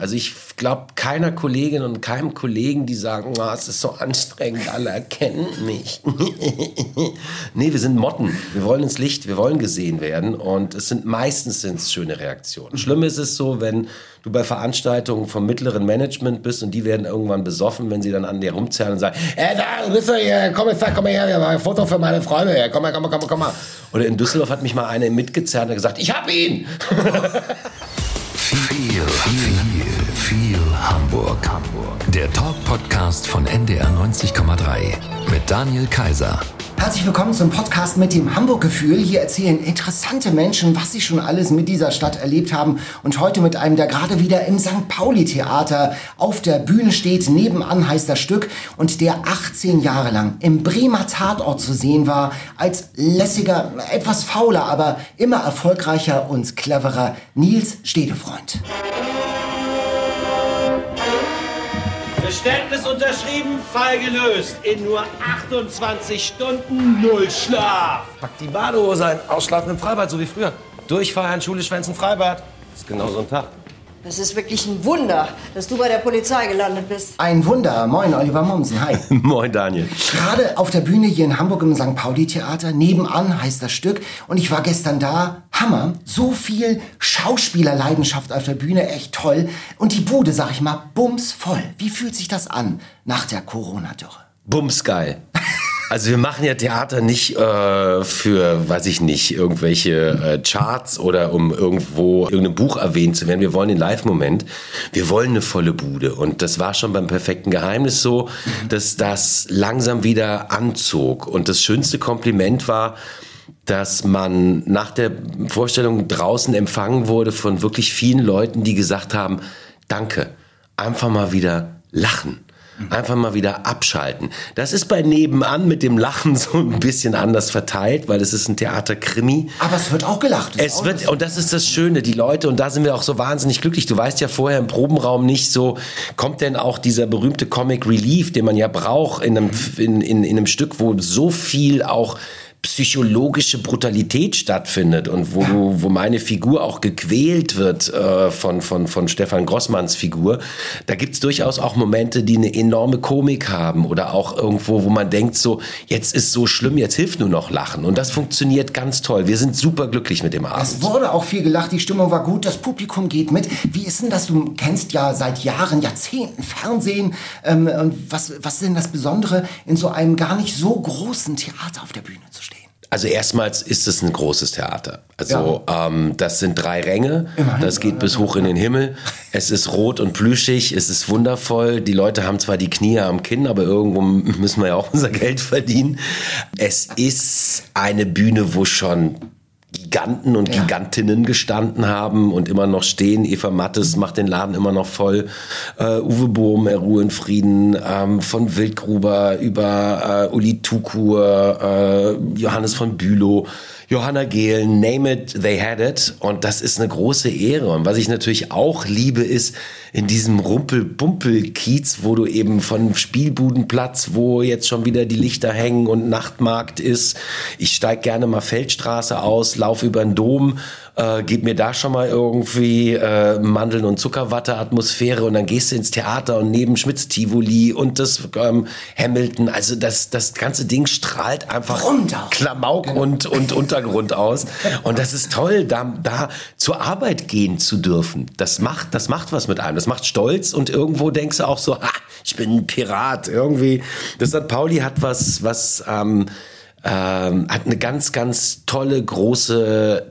Also ich glaube keiner Kollegin und keinem Kollegen, die sagen, oh, es ist so anstrengend, alle erkennen mich. nee, wir sind Motten. Wir wollen ins Licht, wir wollen gesehen werden und es sind meistens sind's schöne Reaktionen. Schlimm ist es so, wenn du bei Veranstaltungen vom mittleren Management bist und die werden irgendwann besoffen, wenn sie dann an dir rumzerren und sagen, ey, da, du bist doch hier, komm jetzt, komm her, wir machen ein Foto für meine Freunde, ja, komm mal, komm mal, komm mal, komm mal. Oder in Düsseldorf hat mich mal eine mitgezerrt und gesagt, ich hab ihn. Viel, viel, viel Hamburg. Hamburg. Der Talk-Podcast von NDR 90,3 mit Daniel Kaiser. Herzlich willkommen zum Podcast mit dem Hamburg-Gefühl. Hier erzählen interessante Menschen, was sie schon alles mit dieser Stadt erlebt haben. Und heute mit einem, der gerade wieder im St. Pauli-Theater auf der Bühne steht. Nebenan heißt das Stück. Und der 18 Jahre lang im Bremer Tatort zu sehen war. Als lässiger, etwas fauler, aber immer erfolgreicher und cleverer Nils Stedefreund. Geständnis unterschrieben, Fall gelöst. In nur 28 Stunden null Schlaf. Pack die Badehose ein, ausschlafen im Freibad, so wie früher. Durchfeiern, Schule, Schwänzen, Freibad. Das ist genau so ein Tag. Das ist wirklich ein Wunder, dass du bei der Polizei gelandet bist. Ein Wunder. Moin, Oliver Mommsen. Hi. Moin, Daniel. Gerade auf der Bühne hier in Hamburg im St. Pauli-Theater. Nebenan heißt das Stück. Und ich war gestern da. Hammer. So viel Schauspielerleidenschaft auf der Bühne. Echt toll. Und die Bude, sag ich mal, bumsvoll. Wie fühlt sich das an nach der Corona-Dürre? Bumsgeil. Also wir machen ja Theater nicht äh, für, weiß ich nicht, irgendwelche äh, Charts oder um irgendwo irgendein Buch erwähnt zu werden. Wir wollen den Live-Moment. Wir wollen eine volle Bude. Und das war schon beim perfekten Geheimnis so, dass das langsam wieder anzog. Und das schönste Kompliment war, dass man nach der Vorstellung draußen empfangen wurde von wirklich vielen Leuten, die gesagt haben, danke, einfach mal wieder lachen. Einfach mal wieder abschalten. Das ist bei Nebenan mit dem Lachen so ein bisschen anders verteilt, weil es ist ein Theaterkrimi. Aber es wird auch gelacht. Es auch wird, und das ist das Schöne, die Leute, und da sind wir auch so wahnsinnig glücklich. Du weißt ja vorher im Probenraum nicht so, kommt denn auch dieser berühmte Comic Relief, den man ja braucht in einem, in, in, in einem Stück, wo so viel auch psychologische Brutalität stattfindet und wo, du, wo meine Figur auch gequält wird äh, von, von, von Stefan Grossmanns Figur, da gibt's durchaus auch Momente, die eine enorme Komik haben oder auch irgendwo, wo man denkt so, jetzt ist so schlimm, jetzt hilft nur noch Lachen und das funktioniert ganz toll. Wir sind super glücklich mit dem Abend. Es wurde auch viel gelacht, die Stimmung war gut, das Publikum geht mit. Wie ist denn das? Du kennst ja seit Jahren, Jahrzehnten Fernsehen. Ähm, und was, was ist denn das Besondere, in so einem gar nicht so großen Theater auf der Bühne zu stehen? Also erstmals ist es ein großes Theater. Also ähm, das sind drei Ränge. Immerhin. Das geht bis hoch in den Himmel. Es ist rot und plüschig. Es ist wundervoll. Die Leute haben zwar die Knie am Kinn, aber irgendwo müssen wir ja auch unser Geld verdienen. Es ist eine Bühne, wo schon Giganten und Ja. Gigantinnen gestanden haben und immer noch stehen. Eva Mattes macht den Laden immer noch voll. Äh, Uwe Bohm, er Ruhe in Frieden, ähm, von Wildgruber über äh, Uli Tukur, äh, Johannes von Bülow, Johanna Gehl, name it, they had it. Und das ist eine große Ehre. Und was ich natürlich auch liebe, ist in diesem Rumpel-Bumpel-Kiez, wo du eben von Spielbudenplatz, wo jetzt schon wieder die Lichter hängen und Nachtmarkt ist. Ich steig gerne mal Feldstraße aus, lauf über den Dom, äh, gib mir da schon mal irgendwie äh, Mandeln und Zuckerwatte Atmosphäre und dann gehst du ins Theater und neben Schmitz Tivoli und das ähm, Hamilton, also das das ganze Ding strahlt einfach Runter. Klamauk und und Untergrund aus und das ist toll, da da zur Arbeit gehen zu dürfen. Das macht das macht was mit einem, das macht stolz und irgendwo denkst du auch so, ha, ich bin ein Pirat irgendwie. Das St. Pauli hat was was ähm, ähm, hat eine ganz ganz tolle große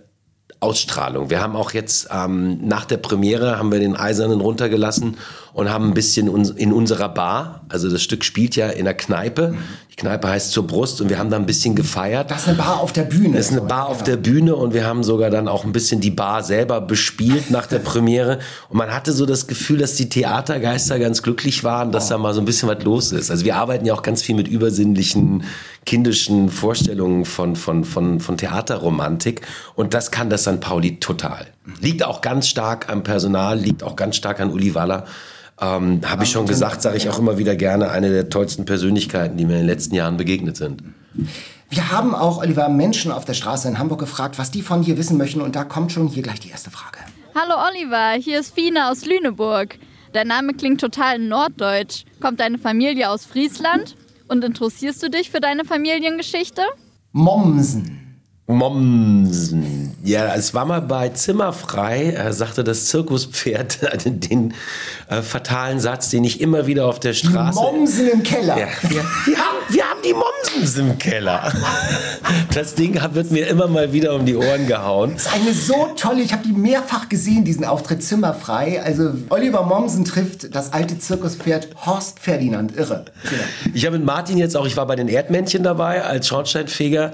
Ausstrahlung. Wir haben auch jetzt ähm, nach der Premiere haben wir den Eisernen runtergelassen und haben ein bisschen in unserer Bar, also das Stück spielt ja in der Kneipe. Die Kneipe heißt zur Brust und wir haben da ein bisschen gefeiert. Das ist eine Bar auf der Bühne. Das ist eine Bar auf der Bühne und wir haben sogar dann auch ein bisschen die Bar selber bespielt nach der Premiere. Und man hatte so das Gefühl, dass die Theatergeister ganz glücklich waren, dass da mal so ein bisschen was los ist. Also wir arbeiten ja auch ganz viel mit übersinnlichen, kindischen Vorstellungen von, von, von, von Theaterromantik. Und das kann das St. Pauli total. Liegt auch ganz stark am Personal, liegt auch ganz stark an Uli Waller. Ähm, Habe ich schon gesagt, sage ich auch immer wieder gerne, eine der tollsten Persönlichkeiten, die mir in den letzten Jahren begegnet sind. Wir haben auch, Oliver, Menschen auf der Straße in Hamburg gefragt, was die von hier wissen möchten. Und da kommt schon hier gleich die erste Frage. Hallo Oliver, hier ist Fina aus Lüneburg. Dein Name klingt total norddeutsch. Kommt deine Familie aus Friesland? Und interessierst du dich für deine Familiengeschichte? Mommsen. Mommsen. Ja, es war mal bei Zimmerfrei, äh, sagte das Zirkuspferd den äh, fatalen Satz, den ich immer wieder auf der Straße. Mommsen im Keller. Ja, wir, wir, haben, wir haben die Mommsens im Keller. Das Ding wird mir immer mal wieder um die Ohren gehauen. Das ist eine so tolle, ich habe die mehrfach gesehen, diesen Auftritt Zimmerfrei. Also Oliver Mommsen trifft das alte Zirkuspferd Horst Ferdinand. Irre. Ich habe mit Martin jetzt auch, ich war bei den Erdmännchen dabei als Schornsteinfeger.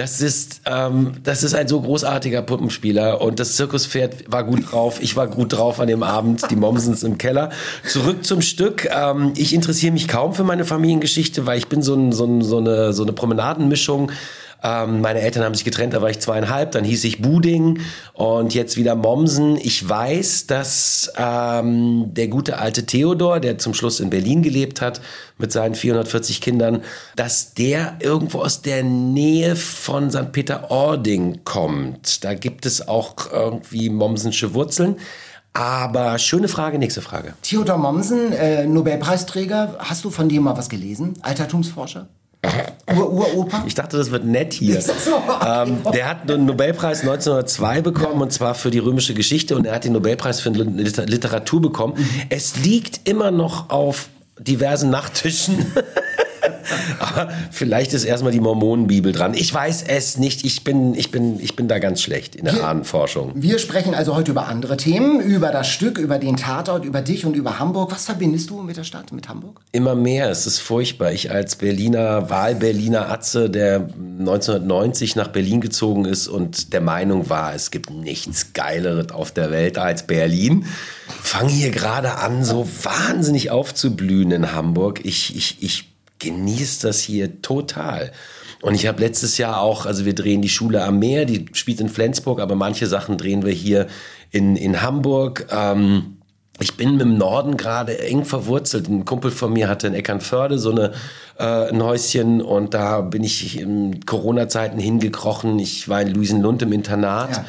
Das ist, ähm, das ist ein so großartiger Puppenspieler und das Zirkuspferd war gut drauf. Ich war gut drauf an dem Abend. Die Mommsens im Keller. Zurück zum Stück. Ähm, ich interessiere mich kaum für meine Familiengeschichte, weil ich bin so, ein, so, ein, so eine, so eine Promenadenmischung. Ähm, meine Eltern haben sich getrennt, da war ich zweieinhalb, dann hieß ich Buding und jetzt wieder Mommsen. Ich weiß, dass ähm, der gute alte Theodor, der zum Schluss in Berlin gelebt hat, mit seinen 440 Kindern, dass der irgendwo aus der Nähe von St. Peter-Ording kommt. Da gibt es auch irgendwie Mommsensche Wurzeln. Aber schöne Frage, nächste Frage. Theodor Mommsen, äh, Nobelpreisträger, hast du von dir mal was gelesen? Altertumsforscher? Ur-Uropa? Ich dachte, das wird nett hier. So, okay. ähm, der hat den Nobelpreis 1902 bekommen ja. und zwar für die römische Geschichte und er hat den Nobelpreis für Literatur bekommen. Mhm. Es liegt immer noch auf diversen Nachttischen. Aber vielleicht ist erstmal die Mormonenbibel dran. Ich weiß es nicht. Ich bin, ich bin, ich bin da ganz schlecht in der wir, Ahnenforschung. Wir sprechen also heute über andere Themen, über das Stück, über den Tatort, über dich und über Hamburg. Was verbindest du mit der Stadt, mit Hamburg? Immer mehr. Es ist furchtbar. Ich als Berliner, Wahlberliner Atze, der 1990 nach Berlin gezogen ist und der Meinung war, es gibt nichts Geileres auf der Welt als Berlin, fange hier gerade an, so wahnsinnig aufzublühen in Hamburg. Ich, ich, ich genießt das hier total. Und ich habe letztes Jahr auch, also wir drehen die Schule am Meer, die spielt in Flensburg, aber manche Sachen drehen wir hier in, in Hamburg. Ähm, ich bin mit dem Norden gerade eng verwurzelt. Ein Kumpel von mir hatte in Eckernförde so eine, äh, ein Häuschen und da bin ich in Corona-Zeiten hingekrochen. Ich war in Luisenlund im Internat. Ja.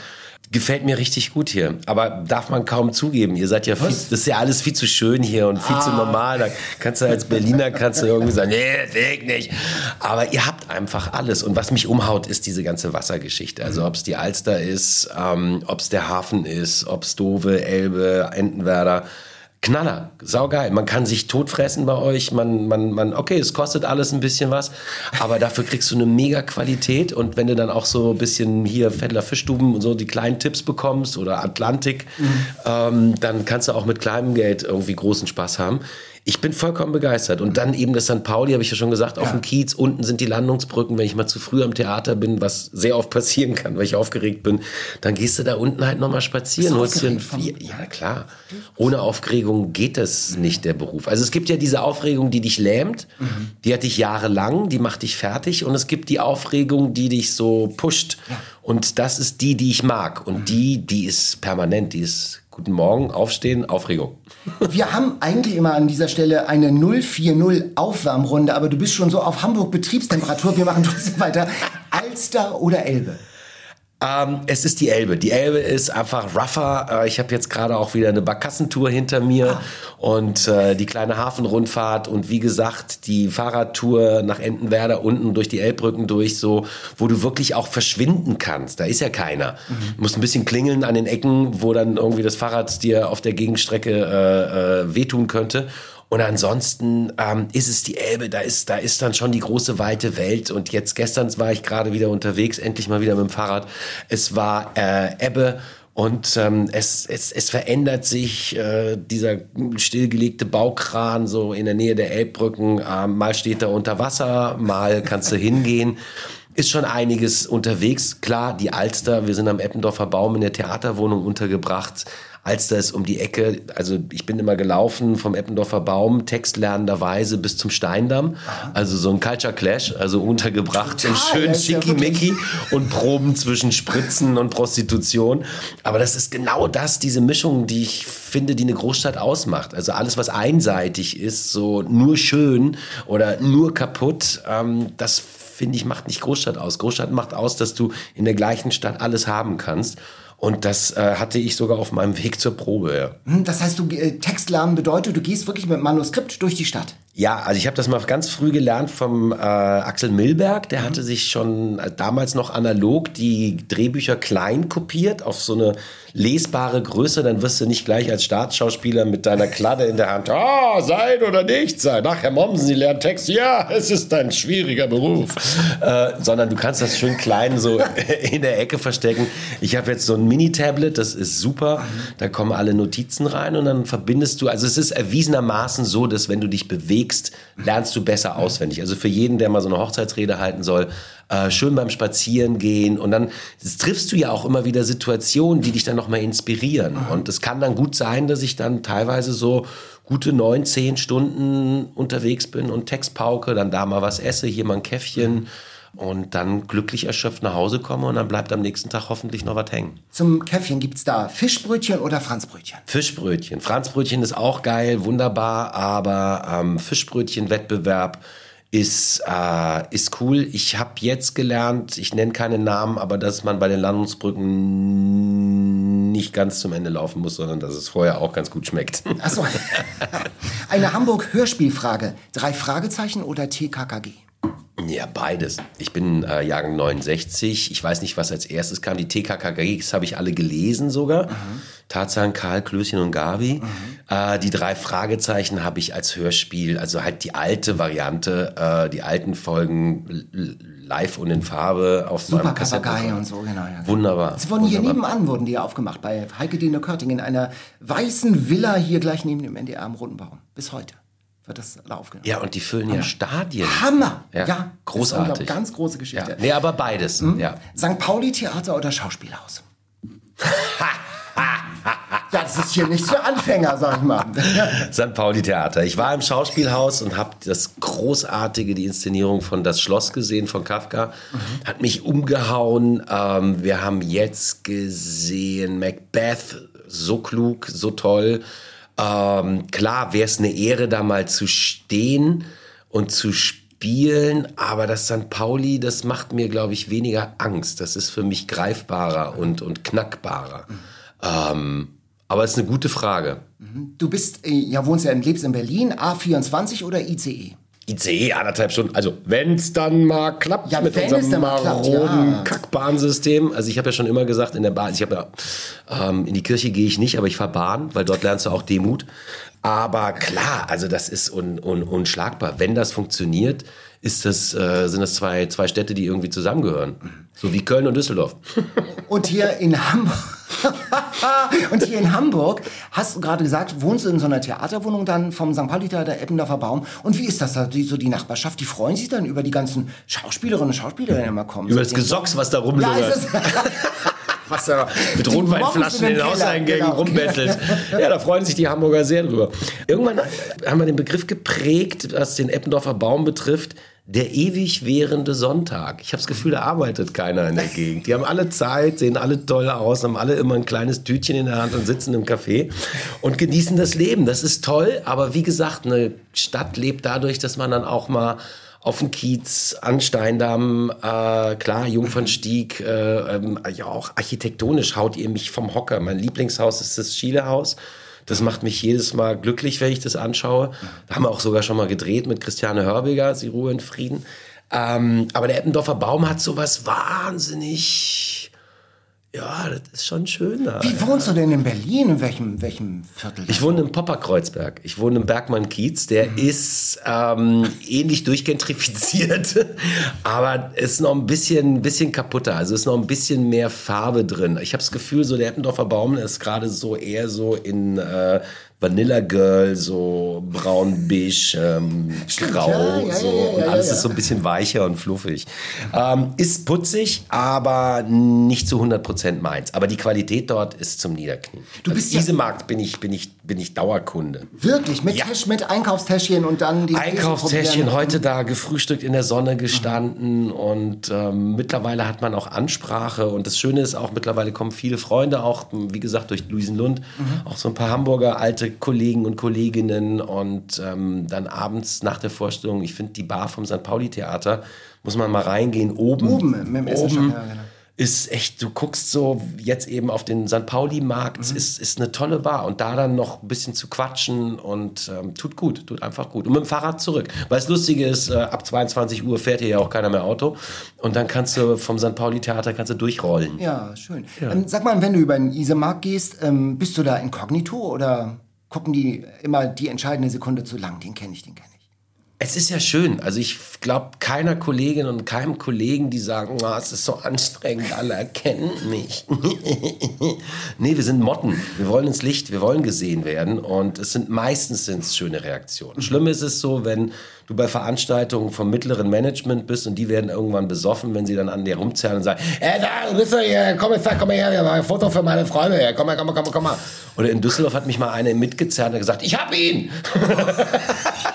Gefällt mir richtig gut hier. Aber darf man kaum zugeben. Ihr seid ja viel, das ist ja alles viel zu schön hier und viel ah. zu normal. Da kannst du als Berliner kannst du irgendwie sagen, nee, weg nicht. Aber ihr habt einfach alles. Und was mich umhaut, ist diese ganze Wassergeschichte. Also ob es die Alster ist, ähm, ob es der Hafen ist, ob es Dove, Elbe, Entenwerder. Knaller, saugeil. Man kann sich totfressen bei euch. Man, man, man, okay, es kostet alles ein bisschen was, aber dafür kriegst du eine mega Qualität. Und wenn du dann auch so ein bisschen hier Fettler Fischstuben und so die kleinen Tipps bekommst oder Atlantik, mhm. ähm, dann kannst du auch mit kleinem Geld irgendwie großen Spaß haben. Ich bin vollkommen begeistert. Und dann eben das St. Pauli, habe ich ja schon gesagt, ja. auf dem Kiez. Unten sind die Landungsbrücken. Wenn ich mal zu früh am Theater bin, was sehr oft passieren kann, weil ich aufgeregt bin, dann gehst du da unten halt nochmal spazieren. Holst dir ein Vier. Ja, klar. Ohne Aufregung geht das nicht, der Beruf. Also es gibt ja diese Aufregung, die dich lähmt. Mhm. Die hat dich jahrelang, die macht dich fertig. Und es gibt die Aufregung, die dich so pusht. Ja. Und das ist die, die ich mag. Und mhm. die, die ist permanent, die ist Guten Morgen, aufstehen, Aufregung. Wir haben eigentlich immer an dieser Stelle eine 040 Aufwärmrunde, aber du bist schon so auf Hamburg Betriebstemperatur. Wir machen trotzdem weiter. Alster oder Elbe? Ähm, es ist die Elbe. Die Elbe ist einfach rougher. Äh, ich habe jetzt gerade auch wieder eine Barkassentour hinter mir ah. und äh, die kleine Hafenrundfahrt und wie gesagt die Fahrradtour nach Entenwerder unten durch die Elbbrücken durch, so wo du wirklich auch verschwinden kannst. Da ist ja keiner. Mhm. Du musst ein bisschen klingeln an den Ecken, wo dann irgendwie das Fahrrad dir auf der Gegenstrecke äh, äh, wehtun könnte. Und ansonsten ähm, ist es die Elbe, da ist, da ist dann schon die große weite Welt. Und jetzt gestern war ich gerade wieder unterwegs, endlich mal wieder mit dem Fahrrad. Es war äh, Ebbe. Und ähm, es, es, es verändert sich äh, dieser stillgelegte Baukran so in der Nähe der Elbbrücken. Ähm, mal steht er unter Wasser, mal kannst du hingehen. Ist schon einiges unterwegs. Klar, die Alster, wir sind am Eppendorfer Baum in der Theaterwohnung untergebracht. Alster ist um die Ecke. Also ich bin immer gelaufen vom Eppendorfer Baum, textlernenderweise bis zum Steindamm. Also so ein Culture Clash, also untergebracht Total, im schönen Schickimicki und Proben zwischen Spritzen und Prostitution. Aber das ist genau das, diese Mischung, die ich finde, die eine Großstadt ausmacht. Also alles, was einseitig ist, so nur schön oder nur kaputt, ähm, das finde ich, macht nicht Großstadt aus. Großstadt macht aus, dass du in der gleichen Stadt alles haben kannst. Und das äh, hatte ich sogar auf meinem Weg zur Probe. Ja. Hm, Das heißt, du äh, Textlernen bedeutet, du gehst wirklich mit Manuskript durch die Stadt. Ja, also ich habe das mal ganz früh gelernt vom äh, Axel Milberg. Der hatte sich schon äh, damals noch analog die Drehbücher klein kopiert auf so eine lesbare Größe. Dann wirst du nicht gleich als Staatsschauspieler mit deiner Kladde in der Hand, ah, sein oder nicht sein. Ach, Herr Mommsen, Sie lernen Text. Ja, es ist ein schwieriger Beruf. äh, sondern du kannst das schön klein so in der Ecke verstecken. Ich habe jetzt so ein Mini-Tablet, das ist super. Da kommen alle Notizen rein und dann verbindest du, also es ist erwiesenermaßen so, dass wenn du dich bewegst, lernst du besser auswendig. Also für jeden, der mal so eine Hochzeitsrede halten soll, äh, schön beim Spazierengehen und dann triffst du ja auch immer wieder Situationen, die dich dann nochmal inspirieren. Und es kann dann gut sein, dass ich dann teilweise so gute neun, zehn Stunden unterwegs bin und Text pauke, dann da mal was esse, hier mal ein Käffchen und dann glücklich erschöpft nach Hause komme und dann bleibt am nächsten Tag hoffentlich noch was hängen. Zum Käffchen gibt's da Fischbrötchen oder Franzbrötchen? Fischbrötchen. Franzbrötchen ist auch geil, wunderbar, aber ähm, Fischbrötchen-Wettbewerb ist, äh, ist cool. Ich habe jetzt gelernt, ich nenne keine Namen, aber dass man bei den Landungsbrücken nicht ganz zum Ende laufen muss, sondern dass es vorher auch ganz gut schmeckt. Achso. Eine Hamburg-Hörspielfrage. Drei Fragezeichen oder TKKG? Ja, beides. Ich bin äh, Jahrgang 69. Ich weiß nicht, was als erstes kam. Die TKKGs habe ich alle gelesen sogar. Tarzan, Karl, Klößchen und Gabi. Äh, die drei Fragezeichen habe ich als Hörspiel, also halt die alte Variante, äh, die alten Folgen live und in Farbe auf Super meinem Kassettenrekorder. und so, genau. Ja. Wunderbar. Sie wurden hier wunderbar. nebenan, wurden die aufgemacht, bei Heike Dine Körting in einer weißen Villa hier gleich neben dem NDR am Roten Baum. Bis heute wird das da aufgenommen. Ja, und die füllen ja Stadien. Hammer! Ja, Das ist großartig. Ganz große Geschichte. Ja. Nee, aber beides. Ja. St. Pauli Theater oder Schauspielhaus? ja, das ist hier nicht für Anfänger, sag ich mal. St. Pauli Theater. Ich war im Schauspielhaus und habe das großartige, die Inszenierung von Das Schloss gesehen von Kafka. Hat mich umgehauen. Ähm, wir haben jetzt gesehen Macbeth, so klug, so toll. Ähm, klar wäre es eine Ehre, da mal zu stehen und zu spielen, aber das St. Pauli, das macht mir, glaube ich, weniger Angst. Das ist für mich greifbarer und, und knackbarer. Ähm, aber es ist eine gute Frage. Du bist, äh, ja, wohnst ja, lebst in Berlin, A24 oder ICE? ICE anderthalb Stunden. Also wenn es dann mal klappt Ja, mit unserem dann mal klappt, maroden ja. Kackbahnsystem. Also ich habe ja schon immer gesagt, in der Bahn, ich habe ja, ähm, in die Kirche gehe ich nicht, aber ich fahre Bahn, weil dort lernst du auch Demut. Aber klar, also das ist un, un, unschlagbar. Wenn das funktioniert, ist das, äh, sind das zwei, zwei Städte, die irgendwie zusammengehören. So wie Köln und Düsseldorf. Und hier in Hamburg. und hier in Hamburg hast du gerade gesagt, wohnst du in so einer Theaterwohnung dann vom St. Pauli Theater Eppendorfer Baum. Und wie ist das da, die, so die Nachbarschaft? Die freuen sich dann über die ganzen Schauspielerinnen und Schauspieler, die immer kommen. Über das Gesocks, was da Ja, ist es. was da mit Die Rotweinflaschen in den Hauseingängen genau. rumbettelt. Ja, da freuen sich die Hamburger sehr drüber. Irgendwann haben wir den Begriff geprägt, was den Eppendorfer Baum betrifft, der ewig währende Sonntag. Ich habe das Gefühl, da arbeitet keiner in der Gegend. Die haben alle Zeit, sehen alle toll aus, haben alle immer ein kleines Tütchen in der Hand und sitzen im Café und genießen das Leben. Das ist toll, aber wie gesagt, eine Stadt lebt dadurch, dass man dann auch mal auf dem Kiez, an Steindamm, äh, klar, Jungfernstieg, äh, ähm, ja auch architektonisch haut ihr mich vom Hocker. Mein Lieblingshaus ist das Schielehaus. Das macht mich jedes Mal glücklich, wenn ich das anschaue. Da haben wir auch sogar schon mal gedreht mit Christiane Hörbiger, Sie Ruhe in Frieden. Ähm, aber der Eppendorfer Baum hat sowas wahnsinnig, ja, das ist schon schön da. Wie wohnst du denn in Berlin? In welchem, welchem Viertel? Ich wohne im Popperkreuzberg. Ich wohne im Bergmann-Kiez. Der ist ähm, ähnlich durchgentrifiziert, aber ist noch ein bisschen, bisschen kaputter. Also ist noch ein bisschen mehr Farbe drin. Ich habe das Gefühl, so der Eppendorfer Baum ist gerade so eher so in äh, Vanilla Girl, so braun, beige, ähm, grau, ja, ja, so. und alles ist so ein bisschen weicher und fluffig. Ähm, ist putzig, aber nicht zu 100% meins. Aber die Qualität dort ist zum Niederknien. Du Also bist ja- diese Markt bin ich, bin ich, bin ich Dauerkunde. Wirklich, mit, Ja. Tasch, mit Einkaufstäschchen und dann die Einkaufstäschchen, heute da gefrühstückt in der Sonne gestanden und ähm, mittlerweile hat man auch Ansprache und das Schöne ist auch, mittlerweile kommen viele Freunde, auch wie gesagt durch Luisenlund, auch so ein paar Hamburger alte Kollegen und Kolleginnen und ähm, dann abends nach der Vorstellung, ich finde die Bar vom St. Pauli Theater, muss man mal reingehen, oben, Oben, mit dem Essenschrank, ja, genau. Ist echt, du guckst so jetzt eben auf den St. Pauli-Markt, mhm. ist, ist eine tolle Bar. Und da dann noch ein bisschen zu quatschen und ähm, tut gut, tut einfach gut. Und mit dem Fahrrad zurück. Weil das Lustige ist, äh, ab 22 Uhr fährt hier ja auch keiner mehr Auto. Und dann kannst du vom St. Pauli-Theater kannst du durchrollen. Ja, schön. Ja. Ähm, sag mal, wenn du über den Isemarkt gehst, ähm, bist du da inkognito oder gucken die immer die entscheidende Sekunde zu lang? Den kenne ich, den kenne ich. Es ist ja schön. Also ich glaube keiner Kollegin und keinem Kollegen, die sagen, oh, es ist so anstrengend, alle erkennen mich. nee, wir sind Motten. Wir wollen ins Licht, wir wollen gesehen werden. Und es sind meistens sind's schöne Reaktionen. Schlimm ist es so, wenn du bei Veranstaltungen vom mittleren Management bist und die werden irgendwann besoffen, wenn sie dann an dir rumzerren und sagen, äh, da, bist du hier, komm jetzt, komm her, wir machen ein Foto für meine Freunde, her. komm mal, komm mal, komm mal, komm mal. Oder in Düsseldorf hat mich mal eine mitgezerrt und gesagt, ich hab ihn.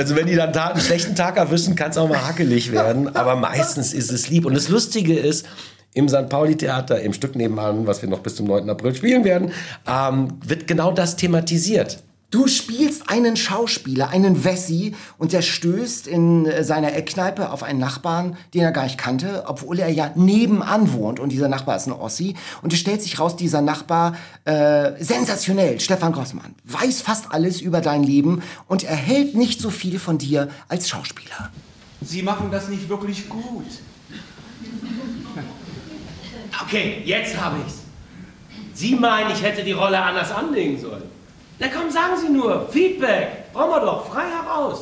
Also wenn die dann einen schlechten Tag erwischen, kann es auch mal hakelig werden. Aber meistens ist es lieb. Und das Lustige ist, im St. Pauli-Theater, im Stück nebenan, was wir noch bis zum 9. April spielen werden, ähm, wird genau das thematisiert. Du spielst einen Schauspieler, einen Wessi, und der stößt in äh, seiner Eckkneipe auf einen Nachbarn, den er gar nicht kannte, obwohl er ja nebenan wohnt. Und dieser Nachbar ist ein Ossi. Und es stellt sich raus, dieser Nachbar, äh, sensationell, Stefan Grossmann, weiß fast alles über dein Leben und erhält nicht so viel von dir als Schauspieler. Sie machen das nicht wirklich gut. Okay, jetzt habe ich's. Sie meinen, ich hätte die Rolle anders anlegen sollen. Na komm, sagen Sie nur, Feedback, brauchen wir doch, frei heraus.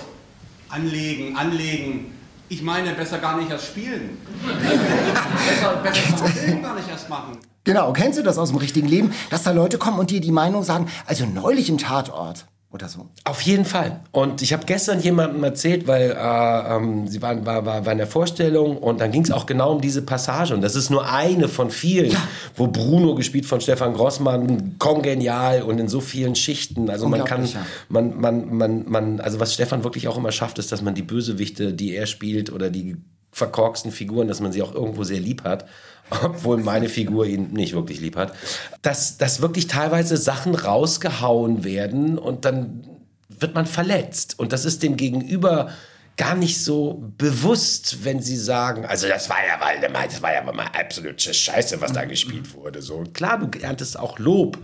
Anlegen, anlegen. Ich meine, besser gar nicht erst spielen. besser, besser Film gar nicht erst machen. Genau, kennst du das aus dem richtigen Leben, dass da Leute kommen und dir die Meinung sagen, also neulich im Tatort, oder so. Auf jeden Fall. Und ich habe gestern jemandem erzählt, weil äh, ähm, sie waren, war, war, war in der Vorstellung und dann ging es auch genau um diese Passage. Und das ist nur eine von vielen, ja. wo Bruno, gespielt von Stefan Grossmann, kongenial und in so vielen Schichten. Also man kann, man, man, man, man, also was Stefan wirklich auch immer schafft, ist, dass man die Bösewichte, die er spielt oder die verkorksten Figuren, dass man sie auch irgendwo sehr lieb hat obwohl meine Figur ihn nicht wirklich lieb hat, dass, dass wirklich teilweise Sachen rausgehauen werden und dann wird man verletzt. Und das ist dem Gegenüber gar nicht so bewusst, wenn sie sagen, also das war ja Waldemar, das war ja mal absolute Scheiße, was da gespielt wurde. So klar, du erntest auch Lob.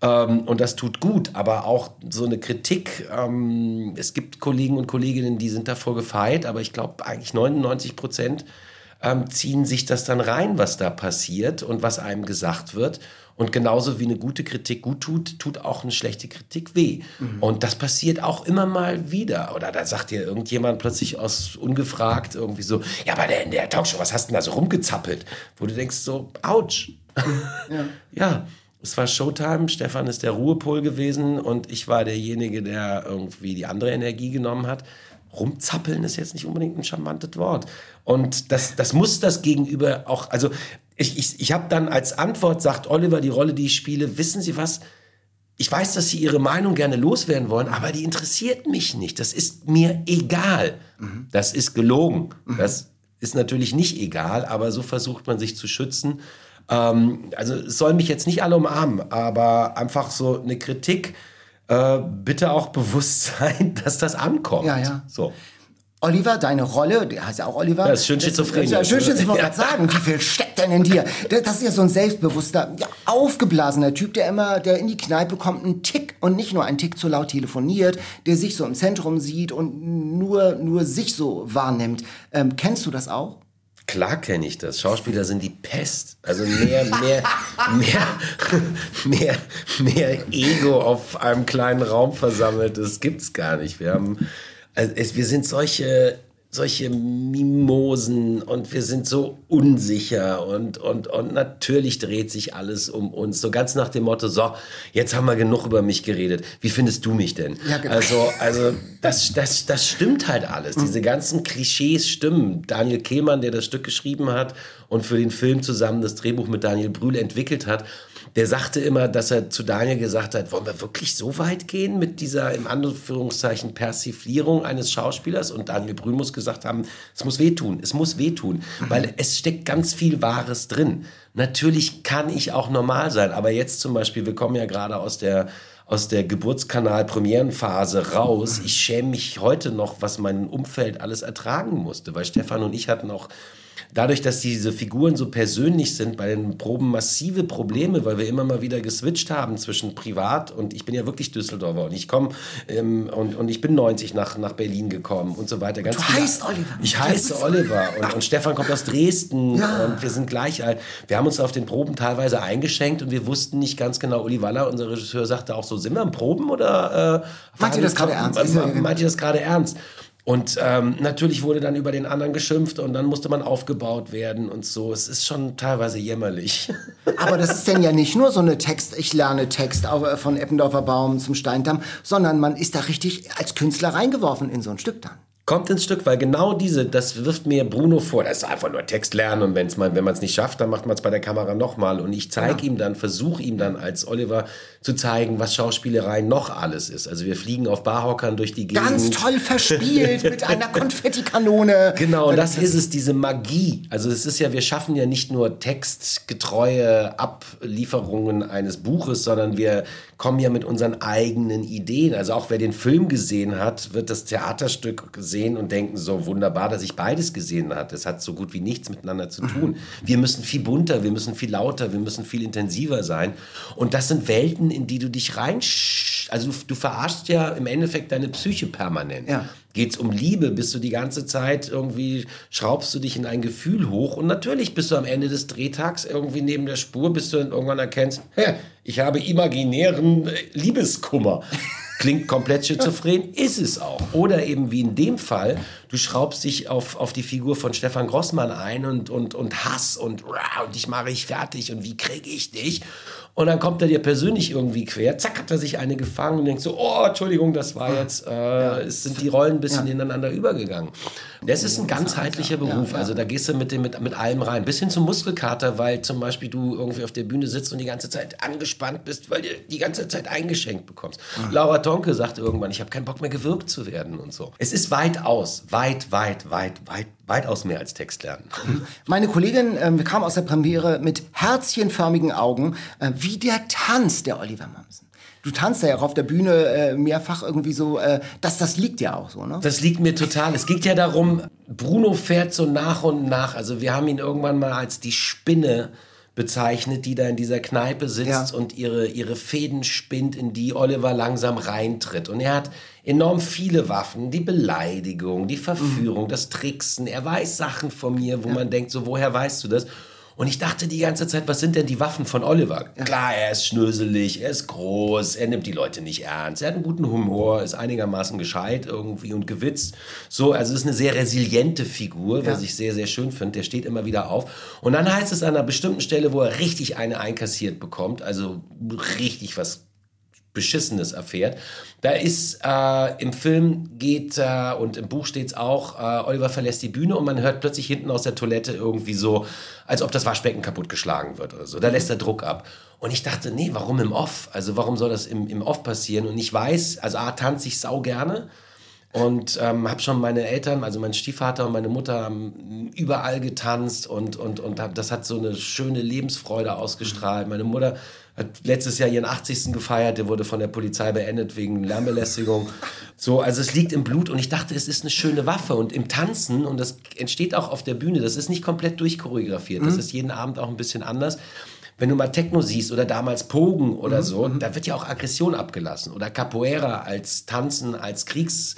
Ähm, und das tut gut, aber auch so eine Kritik. Ähm, es gibt Kollegen und Kolleginnen, die sind davor gefeit, aber ich glaube eigentlich 99 Prozent ähm, ziehen sich das dann rein, was da passiert und was einem gesagt wird. Und genauso wie eine gute Kritik gut tut, tut auch eine schlechte Kritik weh. Mhm. Und das passiert auch immer mal wieder. Oder da sagt dir irgendjemand plötzlich aus ungefragt irgendwie so, ja, aber der in der Talkshow, was hast du denn da so rumgezappelt? Wo du denkst so, ouch. ja. ja. Es war Showtime, Stefan ist der Ruhepol gewesen und ich war derjenige, der irgendwie die andere Energie genommen hat rumzappeln ist jetzt nicht unbedingt ein charmantes Wort. Und das, das muss das Gegenüber auch, also ich, ich, ich habe dann als Antwort, sagt Oliver, die Rolle, die ich spiele, wissen Sie was? Ich weiß, dass Sie Ihre Meinung gerne loswerden wollen, aber die interessiert mich nicht. Das ist mir egal. Mhm. Das ist gelogen. Mhm. Das ist natürlich nicht egal, aber so versucht man sich zu schützen. Ähm, also es sollen mich jetzt nicht alle umarmen, aber einfach so eine Kritik, äh, bitte auch bewusst sein, dass das ankommt. Ja, ja. So. Oliver, deine Rolle, der heißt ja auch Oliver. Das ist schön schizophren. Ja, schön schizophren. Ich wollte gerade sagen, wie viel steckt denn in dir? Das ist ja so ein selbstbewusster, ja, aufgeblasener Typ, der immer, der in die Kneipe kommt, einen Tick und nicht nur einen Tick zu laut telefoniert, der sich so im Zentrum sieht und nur, nur sich so wahrnimmt. Ähm, kennst du das auch? Klar kenne ich das. Schauspieler sind die Pest. Also mehr, mehr, mehr, mehr, mehr Ego auf einem kleinen Raum versammelt, das gibt's gar nicht. Wir haben, also es, wir sind solche solche Mimosen und wir sind so unsicher und, und, und natürlich dreht sich alles um uns. So ganz nach dem Motto, so, jetzt haben wir genug über mich geredet. Wie findest du mich denn? Ja, genau. Also, also das, das, das stimmt halt alles. Diese ganzen Klischees stimmen. Daniel Kehlmann, der das Stück geschrieben hat und für den Film zusammen das Drehbuch mit Daniel Brühl entwickelt hat, der sagte immer, dass er zu Daniel gesagt hat, wollen wir wirklich so weit gehen mit dieser, im Anführungszeichen, Persiflierung eines Schauspielers? Und Daniel Brühl muss gesagt haben, es muss wehtun, es muss wehtun, mhm. weil es steckt ganz viel Wahres drin. Natürlich kann ich auch normal sein, aber jetzt zum Beispiel, wir kommen ja gerade aus der aus der Geburtskanal-Premierenphase raus. Ich schäme mich heute noch, was mein Umfeld alles ertragen musste, weil Stefan und ich hatten auch dadurch, dass diese Figuren so persönlich sind, bei den Proben massive Probleme, weil wir immer mal wieder geswitcht haben zwischen privat und ich bin ja wirklich Düsseldorfer und ich komme ähm, und, und ich bin 90 nach, nach Berlin gekommen und so weiter. Ganz Du viele- heißt Oliver. Ich heiße Oliver und, und Stefan kommt aus Dresden Ja. und wir sind gleich alt. Wir haben uns auf den Proben teilweise eingeschenkt und wir wussten nicht ganz genau, Uli Waller, unser Regisseur, sagte auch so, sind wir am Proben oder äh, Meint ihr das gerade ernst? Meint ihr das gerade ernst? Und ähm, natürlich wurde dann über den anderen geschimpft und dann musste man aufgebaut werden und so. Es ist schon teilweise jämmerlich. Aber das ist denn ja nicht nur so eine Text, ich lerne Text äh, von Eppendorfer Baum zum Steindamm, sondern man ist da richtig als Künstler reingeworfen in so ein Stück dann. Kommt ins Stück, weil genau diese, das wirft mir Bruno vor. Das ist einfach nur Text lernen und wenn's mal, wenn man es nicht schafft, dann macht man es bei der Kamera nochmal. Und ich zeige ihm dann, versuche ihm dann als Oliver zu zeigen, was Schauspielerei noch alles ist. Also wir fliegen auf Barhockern durch die Gegend. Ganz toll verspielt mit einer Konfettikanone. Genau, Weil das ist es, diese Magie. Also es ist ja, wir schaffen ja nicht nur textgetreue Ablieferungen eines Buches, sondern wir kommen ja mit unseren eigenen Ideen. Also auch wer den Film gesehen hat, wird das Theaterstück sehen und denken, so wunderbar, dass ich beides gesehen hat. Es hat so gut wie nichts miteinander zu tun. Wir müssen viel bunter, wir müssen viel lauter, wir müssen viel intensiver sein. Und das sind Welten, in die du dich rein... Also du, du verarschst ja im Endeffekt deine Psyche permanent. Ja. Geht's um Liebe, bist du die ganze Zeit irgendwie, schraubst du dich in ein Gefühl hoch und natürlich bist du am Ende des Drehtags irgendwie neben der Spur, bis du dann irgendwann erkennst, hä, ich habe imaginären äh, Liebeskummer. Klingt komplett schizophren, ist es auch. Oder eben wie in dem Fall, du schraubst dich auf, auf die Figur von Stefan Grossmann ein und, und, und Hass und, und dich mache ich fertig und wie kriege ich dich? Und dann kommt er dir persönlich irgendwie quer, zack, hat er sich eine gefangen und denkt so, oh, Entschuldigung, das war jetzt, äh, es sind die Rollen ein bisschen ineinander übergegangen. Das ist ein ganzheitlicher Beruf, also da gehst du mit, dem, mit, mit allem rein, bis hin zum Muskelkater, weil zum Beispiel du irgendwie auf der Bühne sitzt und die ganze Zeit angespannt bist, weil du die ganze Zeit eingeschenkt bekommst. Laura Tonke sagt irgendwann, ich habe keinen Bock mehr gewirkt zu werden und so. Es ist weitaus, weit, weit, weit, weit, weitaus mehr als Text lernen. Meine Kollegin ähm, kam aus der Premiere mit herzchenförmigen Augen, äh, wie der Tanz der Oliver Mamsen. Du tanzt ja auch auf der Bühne äh, mehrfach irgendwie so, äh, das, das liegt ja auch so, ne? Das liegt mir total. Es geht ja darum, Bruno fährt so nach und nach. Also wir haben ihn irgendwann mal als die Spinne bezeichnet, die da in dieser Kneipe sitzt Ja. und ihre, ihre Fäden spinnt, in die Oliver langsam reintritt. Und er hat enorm viele Waffen. Die Beleidigung, die Verführung, das Tricksen. Er weiß Sachen von mir, wo man denkt, so, woher weißt du das? Und ich dachte die ganze Zeit, was sind denn die Waffen von Oliver? Klar, er ist schnöselig, er ist groß, er nimmt die Leute nicht ernst, er hat einen guten Humor, ist einigermaßen gescheit irgendwie und gewitzt. So, also ist eine sehr resiliente Figur, was ich sehr, sehr schön finde. Der steht immer wieder auf. Und dann heißt es an einer bestimmten Stelle, wo er richtig eine einkassiert bekommt, also richtig was Beschissenes erfährt. Da ist äh, im Film geht äh, und im Buch steht's auch, äh, Oliver verlässt die Bühne und man hört plötzlich hinten aus der Toilette irgendwie so, als ob das Waschbecken kaputtgeschlagen wird oder so. Da lässt er Druck ab. Und ich dachte, nee, warum im Off? Also warum soll das im, im Off passieren? Und ich weiß, also A, tanze ich sau gerne. Und ähm, habe schon meine Eltern, also mein Stiefvater und meine Mutter haben überall getanzt und, und, und hab, das hat so eine schöne Lebensfreude ausgestrahlt. Meine Mutter hat letztes Jahr ihren 80. gefeiert, der wurde von der Polizei beendet wegen Lärmbelästigung. So, also es liegt im Blut und ich dachte, es ist eine schöne Waffe. Und im Tanzen, und das entsteht auch auf der Bühne, das ist nicht komplett durchchoreografiert, das ist jeden Abend auch ein bisschen anders wenn du mal Techno siehst oder damals Pogen oder so, da wird ja auch Aggression abgelassen. Oder Capoeira als Tanzen, als Kriegs...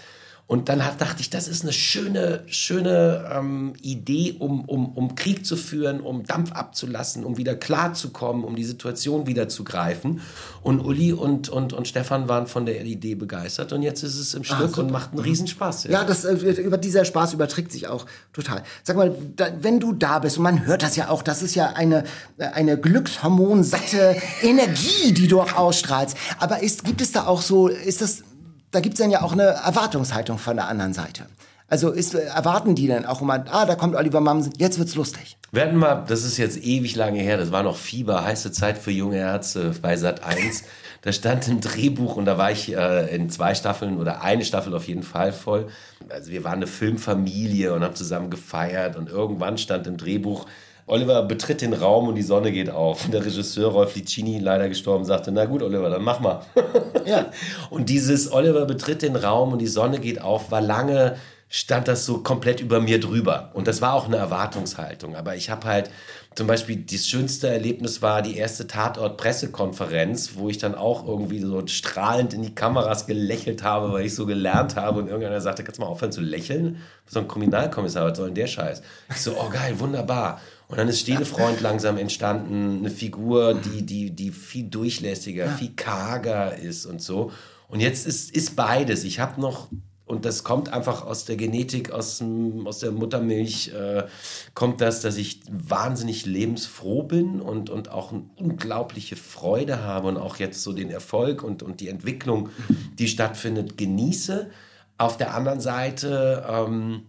Und dann hat, dachte ich, das ist eine schöne, schöne ähm, Idee, um, um, um Krieg zu führen, um Dampf abzulassen, um wieder klarzukommen, um die Situation wieder zu greifen. Und Uli und, und, und Stefan waren von der Idee begeistert und jetzt ist es im Stück und macht einen Riesenspaß. Ja, das, äh, über dieser Spaß überträgt sich auch total. Sag mal, da, wenn du da bist, und man hört das ja auch, das ist ja eine, äh, eine glückshormonsatte Energie, die du auch ausstrahlst. Aber ist, gibt es da auch so, ist das, da gibt es dann ja auch eine Erwartungshaltung von der anderen Seite. Also ist, erwarten die dann auch immer, ah, da kommt Oliver Mamsen, jetzt wird's lustig. Wir hatten mal, das ist jetzt ewig lange her, das war noch Fieber, heiße Zeit für junge Ärzte bei Sat 1. Da stand ein Drehbuch und da war ich äh, in zwei Staffeln oder eine Staffel auf jeden Fall voll. Also wir waren eine Filmfamilie und haben zusammen gefeiert und irgendwann stand im Drehbuch, Oliver betritt den Raum und die Sonne geht auf. Und der Regisseur Rolf Licini, leider gestorben, sagte, na gut, Oliver, dann mach mal. Ja. Und dieses Oliver betritt den Raum und die Sonne geht auf, war lange stand das so komplett über mir drüber. Und das war auch eine Erwartungshaltung. Aber ich habe halt zum Beispiel, das schönste Erlebnis war die erste Tatort-Pressekonferenz, wo ich dann auch irgendwie so strahlend in die Kameras gelächelt habe, weil ich so gelernt habe. Und irgendeiner sagte, kannst du mal aufhören zu lächeln? So ein Kriminalkommissar, was soll denn der Scheiß? Ich so, oh geil, wunderbar. Und dann ist Stedefreund langsam entstanden, eine Figur, die, die, die viel durchlässiger, viel karger ist und so. Und jetzt ist, ist beides. Ich habe noch und das kommt einfach aus der Genetik, aus, aus der Muttermilch, äh, kommt das, dass ich wahnsinnig lebensfroh bin und, und auch eine unglaubliche Freude habe und auch jetzt so den Erfolg und, und die Entwicklung, die stattfindet, genieße. Auf der anderen Seite, ähm,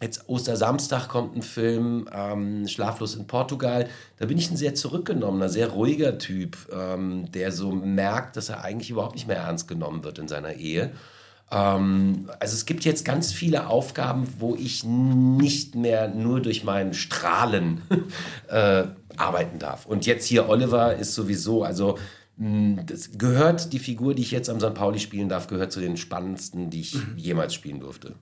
jetzt Ostersamstag kommt ein Film, ähm, Schlaflos in Portugal. Da bin ich ein sehr zurückgenommener, sehr ruhiger Typ, ähm, der so merkt, dass er eigentlich überhaupt nicht mehr ernst genommen wird in seiner Ehe. Ähm, also es gibt jetzt ganz viele Aufgaben, wo ich nicht mehr nur durch meinen Strahlen äh, arbeiten darf. Und jetzt hier Oliver ist sowieso, also mh, das gehört, die Figur, die ich jetzt am St. Pauli spielen darf, gehört zu den spannendsten, die ich mhm. jemals spielen durfte.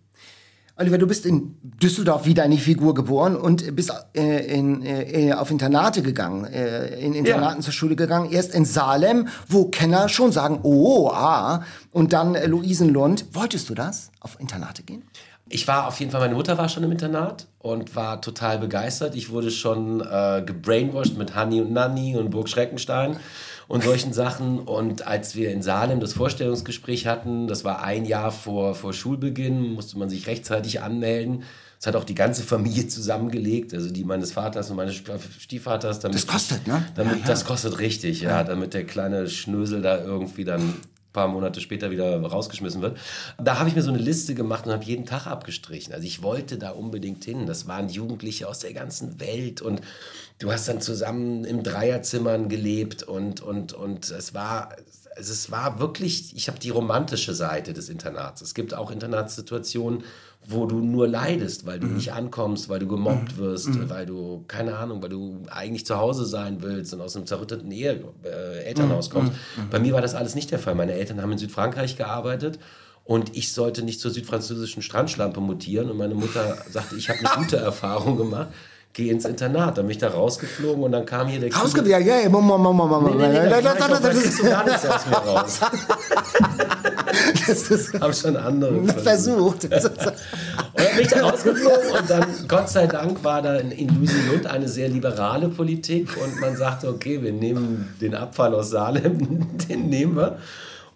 Oliver, du bist in Düsseldorf wie deine Figur geboren und bist äh, in, äh, auf Internate gegangen, äh, in Internaten ja. zur Schule gegangen. Erst in Salem, wo Kenner schon sagen, oh, ah, und dann äh, Luisenlund. Wolltest du das, auf Internate gehen? Ich war auf jeden Fall, meine Mutter war schon im Internat und war total begeistert. Ich wurde schon äh, gebrainwashed mit Hanni und Nanni und Burg Schreckenstein und solchen Sachen. Und als wir in Salem das Vorstellungsgespräch hatten, das war ein Jahr vor, vor Schulbeginn, musste man sich rechtzeitig anmelden. Das hat auch die ganze Familie zusammengelegt, also die meines Vaters und meines Stiefvaters. Damit, das kostet, ne? Damit, ja, ja. Das kostet richtig, ja, ja, damit der kleine Schnösel da irgendwie dann paar Monate später wieder rausgeschmissen wird. Da habe ich mir so eine Liste gemacht und habe jeden Tag abgestrichen. Also ich wollte da unbedingt hin. Das waren Jugendliche aus der ganzen Welt und du hast dann zusammen im Dreierzimmern gelebt und, und, und es war, es war wirklich, ich habe die romantische Seite des Internats. Es gibt auch Internatssituationen, wo du nur leidest, weil du mhm. nicht ankommst, weil du gemobbt mhm. wirst, mhm. weil du, keine Ahnung, weil du eigentlich zu Hause sein willst und aus einem zerrütteten Ehe, äh, Elternhaus kommst. Mhm. Mhm. Bei mir war das alles nicht der Fall. Meine Eltern haben in Südfrankreich gearbeitet und ich sollte nicht zur südfranzösischen Strandschlampe mutieren und meine Mutter sagte, ich habe eine gute Erfahrung gemacht geh ins Internat. Dann bin ich da rausgeflogen und dann kam hier der Rausgeflogen? Ja, ja, ja, Mama, Mama, Mama. Nee, nee, nee, da, kriegst du gar nichts aus mir raus. das ist Hab schon andere versucht. und dann bin ich da rausgeflogen und dann, Gott sei Dank, war da in, in Lusenlund eine sehr liberale Politik und man sagte, okay, wir nehmen den Abfall aus Salem, den nehmen wir.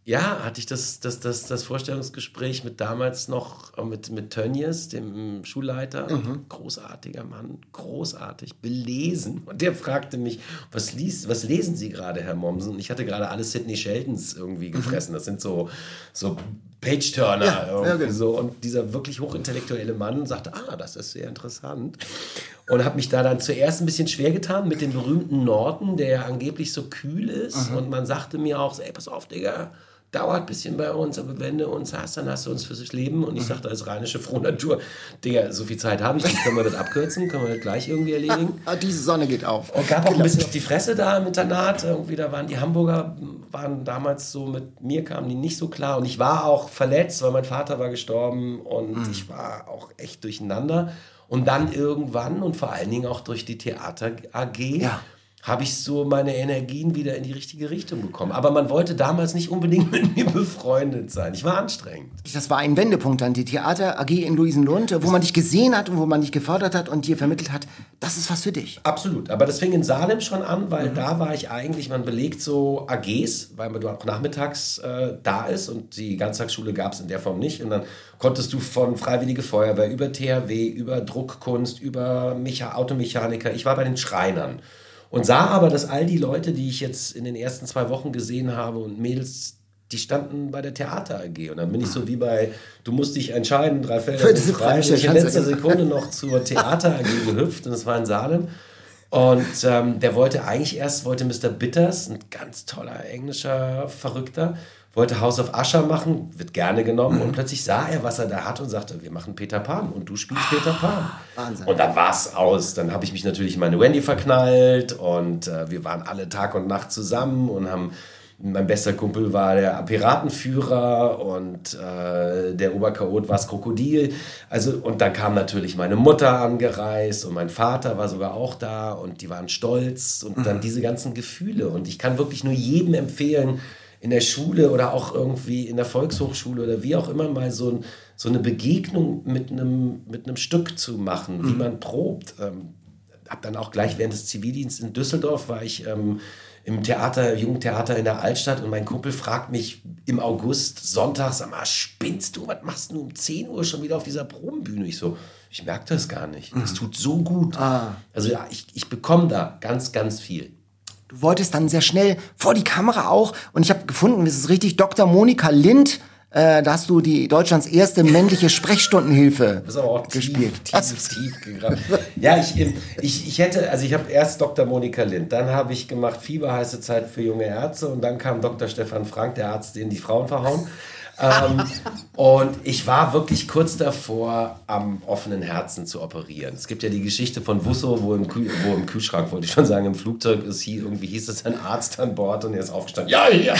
Ja, hatte ich das, das, das, das Vorstellungsgespräch mit damals noch äh, mit, mit Tönnies, dem Schulleiter. Mhm. Großartiger Mann, großartig, belesen. Und der fragte mich, was, liest, was lesen Sie gerade, Herr Mommsen? Und ich hatte gerade alle Sidney Sheldons irgendwie mhm. gefressen. Das sind so, so Page-Turner. Ja, ja, genau. so. Und dieser wirklich hochintellektuelle Mann sagte, ah, das ist sehr interessant. Und habe mich da dann zuerst ein bisschen schwer getan mit dem berühmten Norden, der angeblich so kühl ist. Mhm. Und man sagte mir auch, ey, pass auf, Digga, dauert ein bisschen bei uns, aber wenn du uns hast, dann hast du uns fürs Leben. Und ich sagte als rheinische Frohnatur, Digga, so viel Zeit habe ich nicht, können wir das abkürzen, können wir das gleich irgendwie erledigen. Ah, diese Sonne geht auf. Und gab auch ein bisschen auf die Fresse da im Internat. Irgendwie, da waren die Hamburger, waren damals so, mit mir kamen die nicht so klar. Und ich war auch verletzt, weil mein Vater war gestorben und mhm. ich war auch echt durcheinander. Und dann irgendwann und vor allen Dingen auch durch die Theater AG. Ja habe ich so meine Energien wieder in die richtige Richtung bekommen. Aber man wollte damals nicht unbedingt mit mir befreundet sein. Ich war anstrengend. Das war ein Wendepunkt dann, die Theater AG in Luisenlund, wo man dich gesehen hat und wo man dich gefördert hat und dir vermittelt hat, das ist was für dich. Absolut. Aber das fing in Salem schon an, weil mhm. da war ich eigentlich, man belegt so AGs, weil man auch nachmittags äh, da ist und die Ganztagsschule gab es in der Form nicht. Und dann konntest du von Freiwillige Feuerwehr über THW, über Druckkunst, über Mecha Automechaniker, ich war bei den Schreinern und sah aber, dass all die Leute, die ich jetzt in den ersten zwei Wochen gesehen habe und Mädels, die standen bei der Theater AG. Und dann bin ich so wie bei, du musst dich entscheiden, drei Felder sind frei. Ich in letzter Sekunde noch zur Theater AG gehüpft und es war in Salem. Und ähm, der wollte eigentlich erst, wollte Mr. Bitters, ein ganz toller englischer Verrückter, wollte House of Usher machen, wird gerne genommen. Mhm. Und plötzlich sah er, was er da hat und sagte, wir machen Peter Pan und du spielst ah, Peter Pan. Wahnsinn. Und dann war es aus. Dann habe ich mich natürlich in meine Wendy verknallt und äh, wir waren alle Tag und Nacht zusammen und haben mein bester Kumpel war der Piratenführer und äh, der Oberchaot war das Krokodil. Also, und dann kam natürlich meine Mutter angereist und mein Vater war sogar auch da und die waren stolz und dann diese ganzen Gefühle. Und ich kann wirklich nur jedem empfehlen, in der Schule oder auch irgendwie in der Volkshochschule oder wie auch immer mal so, ein, so eine Begegnung mit einem, mit einem Stück zu machen, wie man probt. Ähm, hab dann auch gleich während des Zivildienstes in Düsseldorf war ich ähm, im Theater, Jugendtheater in der Altstadt und mein Kumpel fragt mich im August, sonntags, sag mal, spinnst du, was machst du um 10 Uhr schon wieder auf dieser Probenbühne? Ich so, ich merke das gar nicht. Das tut so gut. Also ja, ich, ich bekomme da ganz, ganz viel. Du wolltest dann sehr schnell vor die Kamera auch und ich habe gefunden, das ist richtig, Dr. Monika Lind, äh, da hast du die Deutschlands erste männliche Sprechstundenhilfe Das ist aber auch gespielt. tief, tief, tief gegraben. Ja, ich, ich, ich hätte, also ich habe erst Dr. Monika Lind, dann habe ich gemacht Fieber, heiße Zeit für junge Ärzte und dann kam Dr. Stefan Frank, der Arzt, den die Frauen verhauen. Ähm, und ich war wirklich kurz davor, am offenen Herzen zu operieren. Es gibt ja die Geschichte von Wusso, wo im, Kühl, wo im Kühlschrank, wollte ich schon sagen, im Flugzeug ist hier, irgendwie hieß es ein Arzt an Bord und er ist aufgestanden. Ja, ja.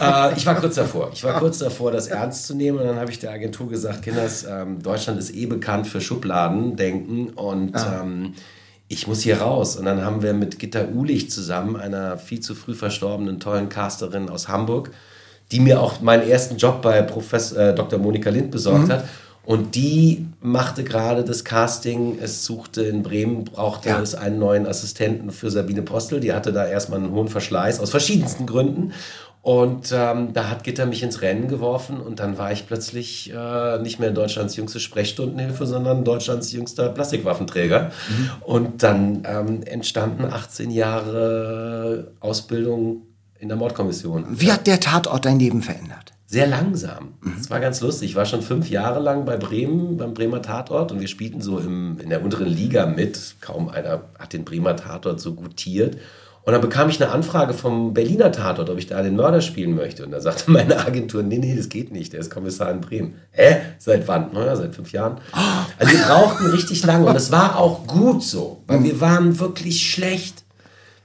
äh, ich war kurz davor. Ich war kurz davor, das ernst zu nehmen und dann habe ich der Agentur gesagt, Kinders, ähm, Deutschland ist eh bekannt für Schubladendenken und ähm, ich muss hier raus. Und dann haben wir mit Gitta Ulich zusammen, einer viel zu früh verstorbenen tollen Casterin aus Hamburg, die mir auch meinen ersten Job bei Professor äh, Dr. Monika Lind besorgt hat. Und die machte gerade das Casting. Es suchte in Bremen, brauchte Ja. es einen neuen Assistenten für Sabine Postel. Die hatte da erstmal einen hohen Verschleiß aus verschiedensten Gründen. Und ähm, da hat Gitter mich ins Rennen geworfen und dann war ich plötzlich äh, nicht mehr Deutschlands jüngste Sprechstundenhilfe, sondern Deutschlands jüngster Plastikwaffenträger. Und dann ähm, entstanden 18 Jahre Ausbildung in der Mordkommission. Wie hat der Tatort dein Leben verändert? Sehr langsam. Das war ganz lustig. Ich war schon fünf Jahre lang bei Bremen, beim Bremer Tatort und wir spielten so im, in der unteren Liga mit. Kaum einer hat den Bremer Tatort so gutiert. Und dann bekam ich eine Anfrage vom Berliner Tatort, ob ich da den Mörder spielen möchte. Und da sagte meine Agentur, nee, nee, das geht nicht, der ist Kommissar in Bremen. Hä? Seit wann? Naja, seit fünf Jahren. Also wir brauchten richtig lange und es war auch gut so, weil wir waren wirklich schlecht.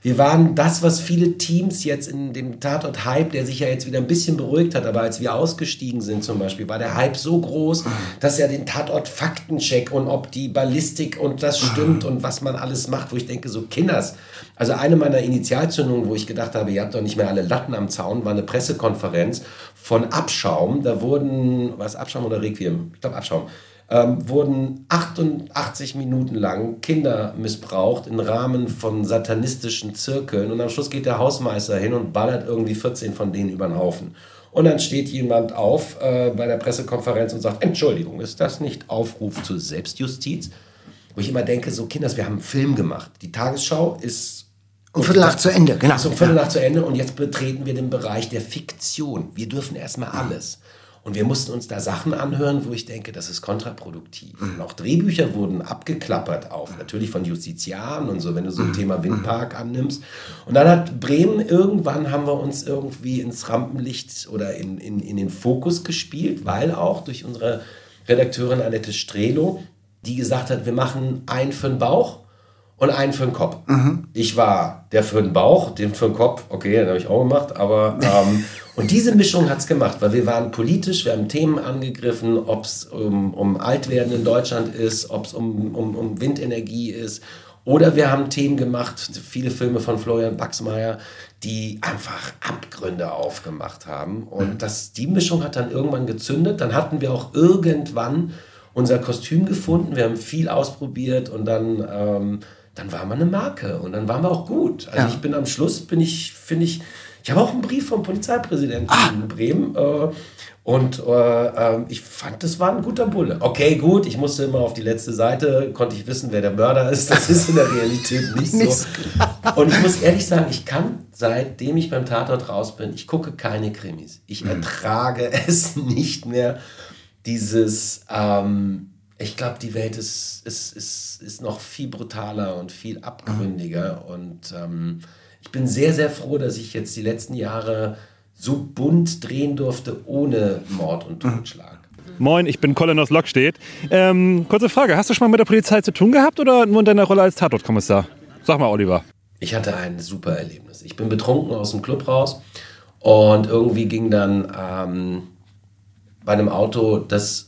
Wir waren das, was viele Teams jetzt in dem Tatort-Hype, der sich ja jetzt wieder ein bisschen beruhigt hat, aber als wir ausgestiegen sind zum Beispiel, war der Hype so groß, dass er den Tatort-Faktencheck und ob die Ballistik und das stimmt und was man alles macht, wo ich denke, so Kinders. Also eine meiner Initialzündungen, wo ich gedacht habe, ihr habt doch nicht mehr alle Latten am Zaun, war eine Pressekonferenz von Abschaum. Da wurden, was Abschaum oder Requiem? Ich glaube Abschaum ähm, wurden 88 Minuten lang Kinder missbraucht im Rahmen von satanistischen Zirkeln und am Schluss geht der Hausmeister hin und ballert irgendwie 14 von denen über den Haufen. Und dann steht jemand auf äh, bei der Pressekonferenz und sagt, Entschuldigung, ist das nicht Aufruf zur Selbstjustiz? Wo ich immer denke, so Kinders, wir haben einen Film gemacht. Die Tagesschau ist Um Viertel nach zu Ende, genau. so um Viertel nach zu Ende und jetzt betreten wir den Bereich der Fiktion. Wir dürfen erstmal alles. Und wir mussten uns da Sachen anhören, wo ich denke, das ist kontraproduktiv. Und auch Drehbücher wurden abgeklappert auf, natürlich von Justiziaren und so, wenn du so ein Thema Windpark annimmst. Und dann hat Bremen, irgendwann haben wir uns irgendwie ins Rampenlicht oder in, in, in den Fokus gespielt, weil auch durch unsere Redakteurin Annette Strelo, die gesagt hat, wir machen einen für den Bauch und einen für den Kopf. Ich war der für den Bauch, den für den Kopf, okay, den habe ich auch gemacht, aber ähm, und diese Mischung hat es gemacht, weil wir waren politisch, wir haben Themen angegriffen, ob es um, um Altwerden in Deutschland ist, ob es um, um, um Windenergie ist oder wir haben Themen gemacht, viele Filme von Florian Baxmeier, die einfach Abgründe aufgemacht haben. Und das, die Mischung hat dann irgendwann gezündet. Dann hatten wir auch irgendwann unser Kostüm gefunden. Wir haben viel ausprobiert und dann, ähm, dann war man eine Marke und dann waren wir auch gut. Also Ja. ich bin am Schluss, bin ich, finde ich, ich habe auch einen Brief vom Polizeipräsidenten in Bremen. Äh, und äh, ähm, ich fand, das war ein guter Bulle. Okay, gut, ich musste immer auf die letzte Seite, konnte ich wissen, wer der Mörder ist. Das ist in der Realität nicht Nicht so. Und ich muss ehrlich sagen, ich kann, seitdem ich beim Tatort raus bin, ich gucke keine Krimis. Ich ertrage es nicht mehr, dieses, ähm, ich glaube, die Welt ist, ist, ist, ist noch viel brutaler und viel abgründiger. Und ähm, ich bin sehr, sehr froh, dass ich jetzt die letzten Jahre so bunt drehen durfte, ohne Mord und Totschlag. Moin, ich bin Colin aus Lockstedt. Ähm, kurze Frage, hast du schon mal mit der Polizei zu tun gehabt oder nur in deiner Rolle als Tatortkommissar? Sag mal, Oliver. Ich hatte ein super Erlebnis. Ich bin betrunken aus dem Club raus Und irgendwie ging dann ähm, bei einem Auto das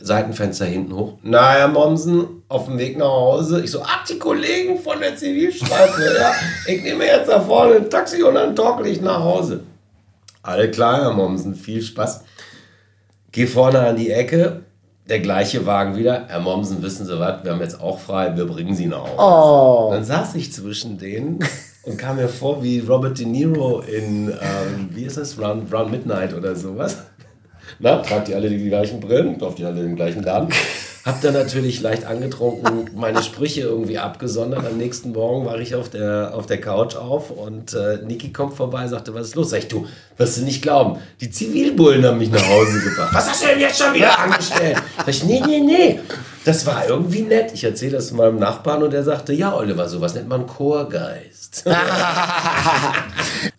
Seitenfenster hinten hoch. Na, Herr Mommsen, auf dem Weg nach Hause. Ich so, ach, die Kollegen von der Zivilstraße, ja. Ich nehme jetzt da vorne ein Taxi und dann torkel ich nach Hause. Alle klar, Herr Mommsen, viel Spaß. Geh vorne an die Ecke, der gleiche Wagen wieder. Herr Mommsen, wissen Sie was, wir haben jetzt auch frei, wir bringen Sie nach Hause. Oh. Dann saß ich zwischen denen und kam mir vor wie Robert De Niro in, ähm, wie ist das, Round, Round Midnight oder sowas. Na, tragt ihr alle die gleichen Brillen, kauft ihr alle den gleichen Laden. Hab dann natürlich leicht angetrunken meine Sprüche irgendwie abgesondert. Am nächsten Morgen war ich auf der, auf der Couch auf und äh, Niki kommt vorbei, sagte, was ist los? Sag ich, du, wirst du nicht glauben, die Zivilbullen haben mich nach Hause gebracht. Was hast du denn jetzt schon wieder angestellt? Sag ich, nee, nee, nee. Das war irgendwie nett. Ich erzähle das meinem Nachbarn und er sagte, ja, Oliver, sowas nennt man Chorgeist.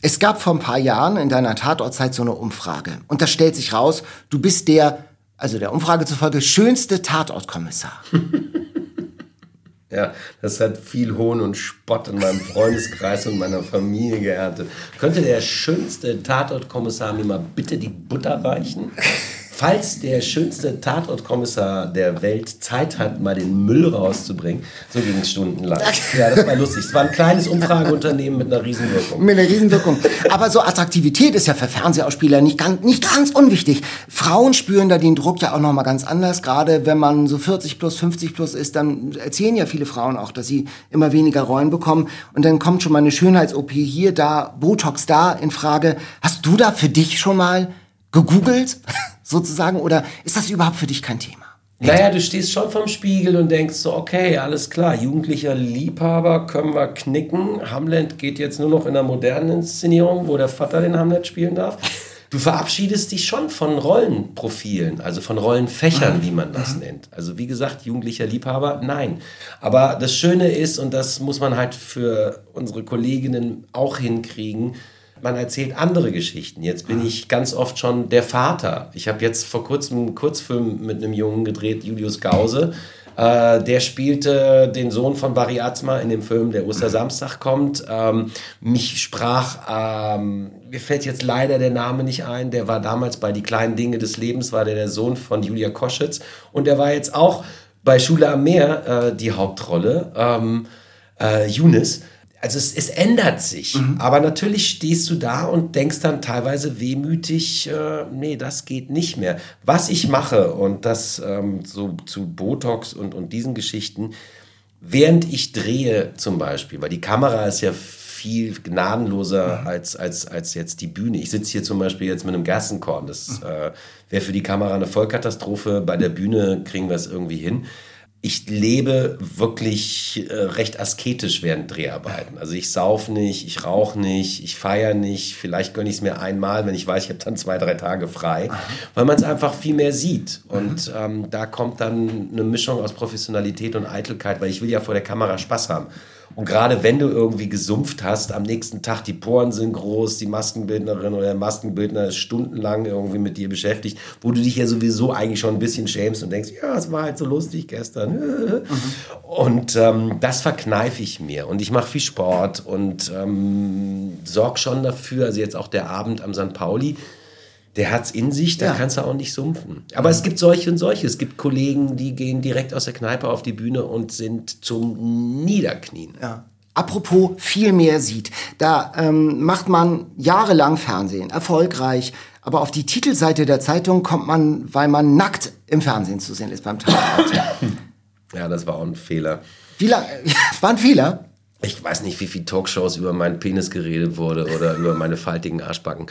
Es gab vor ein paar Jahren in deiner Tatortzeit so eine Umfrage. Und da stellt sich raus, du bist der, also der Umfrage zufolge, schönste Tatortkommissar. Ja, das hat viel Hohn und Spott in meinem Freundeskreis und meiner Familie geerntet. Könnte der schönste Tatortkommissar mir mal bitte die Butter reichen? Falls der schönste Tatortkommissar der Welt Zeit hat, mal den Müll rauszubringen, so ging es stundenlang. Ja, das war lustig. Es war ein kleines Umfrageunternehmen mit einer Riesenwirkung. Mit einer Riesenwirkung. Aber so Attraktivität ist ja für Fernsehausspieler nicht ganz, nicht ganz unwichtig. Frauen spüren da den Druck ja auch nochmal ganz anders. Gerade wenn man so 40 plus, 50 plus ist, dann erzählen ja viele Frauen auch, dass sie immer weniger Rollen bekommen. Und dann kommt schon mal eine Schönheits-OP hier, da, Botox da in Frage. Hast du da für dich schon mal gegoogelt, sozusagen? Oder ist das überhaupt für dich kein Thema? Naja, du stehst schon vorm Spiegel und denkst so, okay, alles klar, jugendlicher Liebhaber können wir knicken. Hamlet geht jetzt nur noch in einer modernen Inszenierung, wo der Vater den Hamlet spielen darf. Du verabschiedest dich schon von Rollenprofilen, also von Rollenfächern, wie man das nennt. Also wie gesagt, jugendlicher Liebhaber, nein. Aber das Schöne ist, und das muss man halt für unsere Kolleginnen auch hinkriegen, man erzählt andere Geschichten. Jetzt bin ich ganz oft schon der Vater. Ich habe jetzt vor kurzem einen Kurzfilm mit einem Jungen gedreht, Julius Gause. Äh, der spielte den Sohn von Barry Atzma in dem Film Der Ostersamstag kommt. Ähm, mich sprach, ähm, mir fällt jetzt leider der Name nicht ein, der war damals bei Die kleinen Dinge des Lebens, war der der Sohn von Julia Koschitz. Und der war jetzt auch bei Schule am Meer äh, die Hauptrolle, ähm, äh, Younes. Also es, es ändert sich. Aber natürlich stehst du da und denkst dann teilweise wehmütig, äh, nee, das geht nicht mehr. Was ich mache und das ähm, so zu Botox und, und diesen Geschichten, während ich drehe zum Beispiel, weil die Kamera ist ja viel gnadenloser als, als, als jetzt die Bühne. Ich sitze hier zum Beispiel jetzt mit einem Gassenkorn. Das äh, wäre für die Kamera eine Vollkatastrophe. Bei der Bühne kriegen wir es irgendwie hin ich lebe wirklich äh, recht asketisch während Dreharbeiten. Also ich sauf nicht, ich rauche nicht, ich feiere nicht. Vielleicht gönne ich es mir einmal, wenn ich weiß, ich habe dann zwei, drei Tage frei, weil man es einfach viel mehr sieht. Und ähm, da kommt dann eine Mischung aus Professionalität und Eitelkeit, weil ich will ja vor der Kamera Spaß haben. Und gerade wenn du irgendwie gesumpft hast, am nächsten Tag die Poren sind groß, die Maskenbildnerin oder der Maskenbildner ist stundenlang irgendwie mit dir beschäftigt, wo du dich ja sowieso eigentlich schon ein bisschen schämst und denkst, ja, es war halt so lustig gestern. Und ähm, das verkneife ich mir. Und ich mache viel Sport und ähm, sorge schon dafür, also jetzt auch der Abend am St. Pauli, der hat's in sich, da Ja. kannst du auch nicht sumpfen. Aber es gibt solche und solche. Es gibt Kollegen, die gehen direkt aus der Kneipe auf die Bühne und sind zum Niederknien. Ja. Apropos viel mehr sieht. Da ähm, macht man jahrelang Fernsehen, erfolgreich. Aber auf die Titelseite der Zeitung kommt man, weil man nackt im Fernsehen zu sehen ist beim Tatort. Ja, das war auch ein Fehler. Wie lange? War ein Fehler? Ich weiß nicht, wie viel Talkshows über meinen Penis geredet wurde oder über meine faltigen Arschbacken.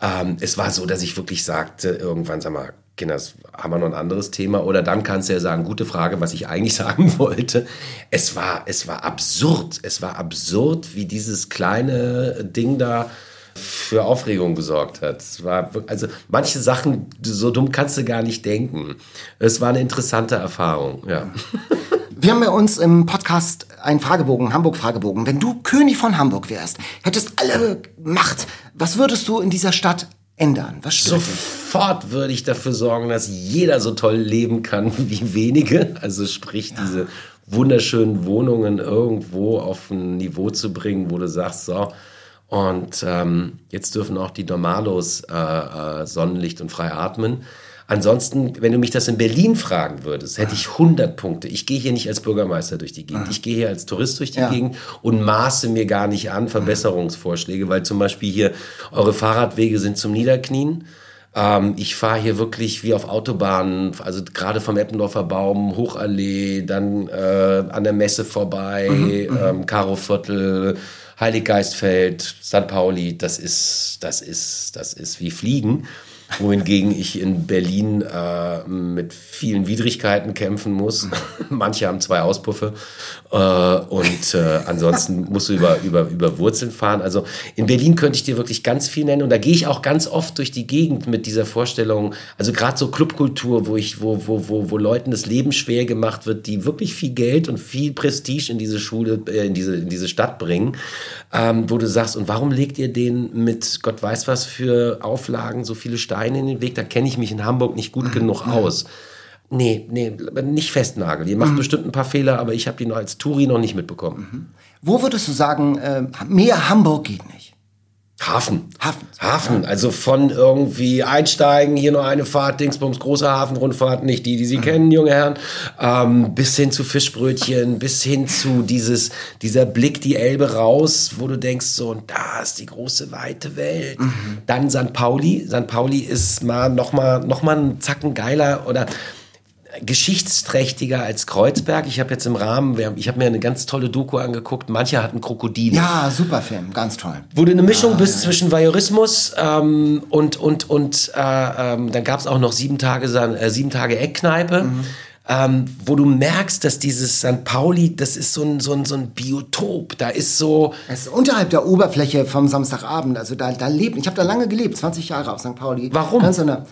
Ähm, es war so, dass ich wirklich sagte, irgendwann, sag mal, Kinders, haben wir noch ein anderes Thema? Oder dann kannst du ja sagen, gute Frage, was ich eigentlich sagen wollte. Es war, es war absurd. Es war absurd, wie dieses kleine Ding da für Aufregung gesorgt hat. Es war, also manche Sachen, so dumm kannst du gar nicht denken. Es war eine interessante Erfahrung, ja. Wir haben ja uns im Podcast einen Fragebogen, Hamburg-Fragebogen. Wenn du König von Hamburg wärst, hättest alle Macht, was würdest du in dieser Stadt ändern? Was stört dich? Sofort würde ich dafür sorgen, dass jeder so toll leben kann wie wenige. Also sprich, diese wunderschönen Wohnungen irgendwo auf ein Niveau zu bringen, wo du sagst, so, Und ähm, jetzt dürfen auch die Normalos äh, äh, Sonnenlicht und frei atmen. Ansonsten, wenn du mich das in Berlin fragen würdest, hätte ich 100 Punkte. Ich gehe hier nicht als Bürgermeister durch die Gegend. Ich gehe hier als Tourist durch die Ja. Gegend und maße mir gar nicht an Verbesserungsvorschläge, weil zum Beispiel hier eure Fahrradwege sind zum Niederknien. Ähm, ich fahre hier wirklich wie auf Autobahnen, also gerade vom Eppendorfer Baum, Hochallee, dann äh, an der Messe vorbei, ähm, Karoviertel, Heiliggeistfeld, St. Pauli. Das ist, das ist, das ist wie Fliegen. Wohingegen ich in Berlin äh, mit vielen Widrigkeiten kämpfen muss. Manche haben zwei Auspuffe. Äh, und äh, ansonsten musst du über, über, über Wurzeln fahren. Also in Berlin könnte ich dir wirklich ganz viel nennen. Und da gehe ich auch ganz oft durch die Gegend mit dieser Vorstellung. Also gerade so Clubkultur, wo ich, wo, wo, wo, wo Leuten das Leben schwer gemacht wird, die wirklich viel Geld und viel Prestige in diese Schule, äh, in diese, in diese Stadt bringen. Ähm, wo du sagst, und warum legt ihr denen mit Gott weiß was für Auflagen so viele Steine in den Weg? Da kenne ich mich in Hamburg nicht gut genug aus. Nee, nee, nicht festnageln. Ihr macht bestimmt ein paar Fehler, aber ich habe die noch als Touri noch nicht mitbekommen. Wo würdest du sagen, äh, mehr Hamburg geht nicht? Hafen. Hafen. Hafen. Also von irgendwie einsteigen, hier noch eine Fahrt, Dingsbums, große Hafenrundfahrt, nicht die, die Sie kennen, junge Herren, ähm, bis hin zu Fischbrötchen, bis hin zu dieses, dieser Blick die Elbe raus, wo du denkst, so, und da ist die große, weite Welt. Dann St. Pauli. St. Pauli ist mal noch mal, noch mal ein Zacken geiler oder geschichtsträchtiger als Kreuzberg. Ich habe jetzt im Rahmen, ich habe mir eine ganz tolle Doku angeguckt. Manche hatten Krokodile Ja, super Film, ganz toll. wo du eine Mischung bist zwischen Voyeurismus ähm, und und und äh, ähm, dann gab es auch noch sieben Tage äh, sieben Tage Eckkneipe. Ähm, wo du merkst, dass dieses St. Pauli, das ist so ein, so, ein, so ein Biotop. Da ist so, Es ist unterhalb der Oberfläche vom Samstagabend. Also da, da lebt, ich habe da lange gelebt, 20 Jahre auf St. Pauli. Warum? Ganz so eine,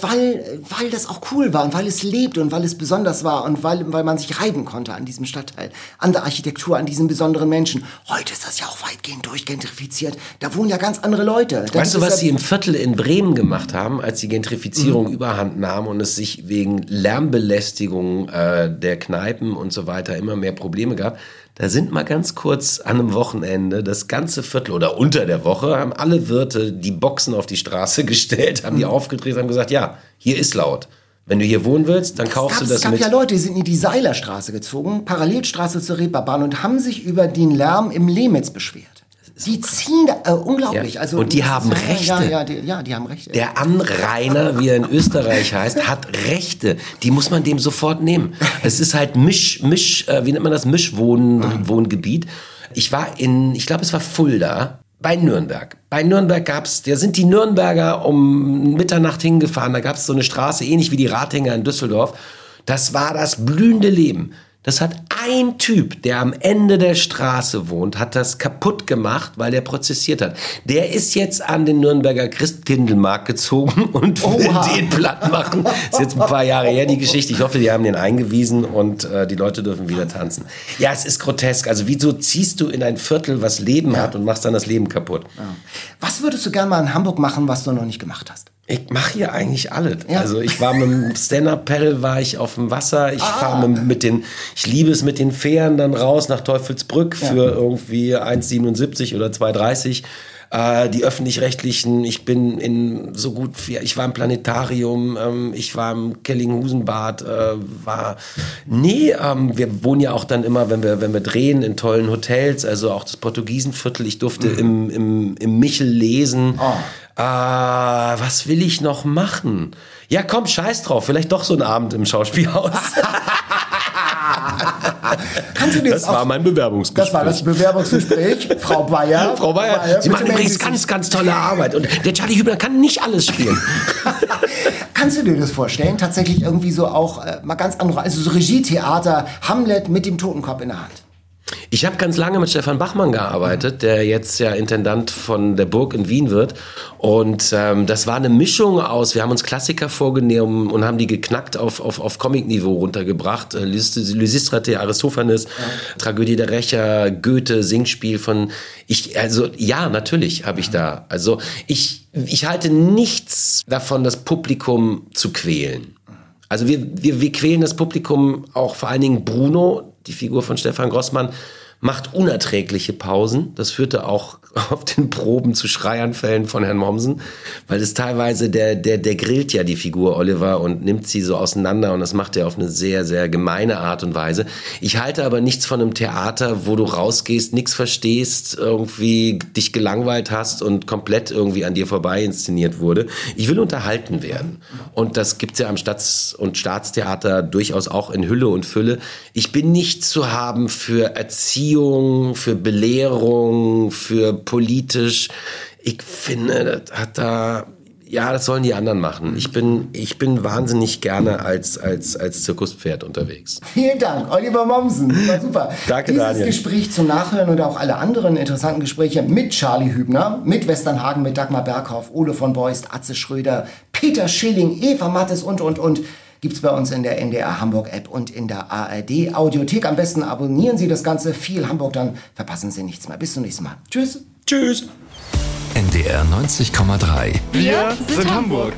weil, weil das auch cool war und weil es lebt und weil es besonders war und weil, weil man sich reiben konnte an diesem Stadtteil, an der Architektur, an diesen besonderen Menschen. Heute ist das ja auch weitgehend durchgentrifiziert. Da wohnen ja ganz andere Leute. Das weißt du, was sie im Viertel in Bremen gemacht haben, als die Gentrifizierung überhand nahm und es sich wegen Lärmbelästigung äh, der Kneipen und so weiter immer mehr Probleme gab? Da sind mal ganz kurz an einem Wochenende das ganze Viertel oder unter der Woche haben alle Wirte die Boxen auf die Straße gestellt, haben die aufgedreht, haben gesagt, ja, hier ist laut. Wenn du hier wohnen willst, dann kaufst gab, du das es gab mit. ja Leute, die sind in die Seilerstraße gezogen, Parallelstraße zur Reeperbahn und haben sich über den Lärm im Lemitz beschwert. Die ziehen da, äh, unglaublich. Ja. Also, Und die haben ja, Rechte. Ja, ja, die, ja, die haben Rechte. Der Anrainer, wie er in Österreich heißt, hat Rechte. Die muss man dem sofort nehmen. Es ist halt Misch, Misch, äh, wie nennt man das? Mischwohn, Wohngebiet. Ich war in, ich glaube, es war Fulda. Bei Nürnberg. Bei Nürnberg gab's, da sind die Nürnberger um Mitternacht hingefahren. Da gab's so eine Straße, ähnlich wie die Ratinger in Düsseldorf. Das war das blühende Leben. Das hat ein Typ, der am Ende der Straße wohnt, hat das kaputt gemacht, weil der prozessiert hat. Der ist jetzt an den Nürnberger Christkindlmarkt gezogen und will Oha. den platt machen. Ist jetzt ein paar Jahre her, die Geschichte. Ich hoffe, die haben den eingewiesen und äh, die Leute dürfen wieder tanzen. Ja, es ist grotesk. Also wieso ziehst du in ein Viertel, was Leben hat und machst dann das Leben kaputt? Was würdest du gerne mal in Hamburg machen, was du noch nicht gemacht hast? Ich mache hier eigentlich alles. Ja. Also ich war mit dem Stand-Up-Pedal, war ich auf dem Wasser. Ich fahre mit, mit den, ich liebe es mit den Fähren dann raus nach Teufelsbrück für irgendwie 1,77 oder 2,30. Äh, die öffentlich-rechtlichen, ich bin in so gut, wie, ich war im Planetarium, ähm, ich war im Kellinghusenbad, äh, war, nee, ähm, wir wohnen ja auch dann immer, wenn wir, wenn wir drehen, in tollen Hotels, also auch das Portugiesenviertel, ich durfte im, im, im Michel lesen. Ah, was will ich noch machen? Ja, komm, scheiß drauf. Vielleicht doch so ein Abend im Schauspielhaus. Kannst du dir Das auch- war mein Bewerbungsgespräch. Das war das Bewerbungsgespräch. Frau Bayer. Frau Bayer, Sie bitte machen übrigens Sie ganz, ganz tolle Arbeit. Und der Charlie Hübner kann nicht alles spielen. Kannst du dir das vorstellen? Tatsächlich irgendwie so auch äh, mal ganz andere, also so Regietheater, Hamlet mit dem Totenkopf in der Hand. Ich habe ganz lange mit Stefan Bachmann gearbeitet, der jetzt ja Intendant von der Burg in Wien wird. Und ähm, das war eine Mischung aus, wir haben uns Klassiker vorgenommen und haben die geknackt auf, auf, auf Comic-Niveau runtergebracht. Äh, Lys- Lysistrate, Aristophanes, Tragödie der Rächer, Goethe, Singspiel von... Ich, also ja, natürlich habe ich da. Also ich, ich halte nichts davon, das Publikum zu quälen. Also wir, wir, wir quälen das Publikum auch vor allen Dingen Bruno, die Figur von Stefan Grossmann, macht unerträgliche Pausen. Das führte auch auf den Proben zu Schreianfällen von Herrn Mommsen, weil es teilweise, der, der, der grillt ja die Figur Oliver und nimmt sie so auseinander und das macht er auf eine sehr, sehr gemeine Art und Weise. Ich halte aber nichts von einem Theater, wo du rausgehst, nichts verstehst, irgendwie dich gelangweilt hast und komplett irgendwie an dir vorbei inszeniert wurde. Ich will unterhalten werden. Und das gibt's ja am Staats- und Staatstheater durchaus auch in Hülle und Fülle. Ich bin nicht zu haben für Erziehung, für Belehrung, für politisch. Ich finde, das hat da, ja, das sollen die anderen machen. Ich bin, ich bin wahnsinnig gerne als, als, als Zirkuspferd unterwegs. Vielen Dank, Oliver Mommsen. War super. Danke, Dieses Daniel. Gespräch zum Nachhören und auch alle anderen interessanten Gespräche mit Charlie Hübner, mit Westernhagen, mit Dagmar Berghoff, Ole von Beust, Atze Schröder, Peter Schilling, Eva Mattes und, und, und gibt's bei uns in der NDR Hamburg App und in der ARD Audiothek. Am besten abonnieren Sie das Ganze. Viel Hamburg, dann verpassen Sie nichts mehr. Bis zum nächsten Mal. Tschüss. Tschüss. NDR 90,3. Wir sind Hamburg.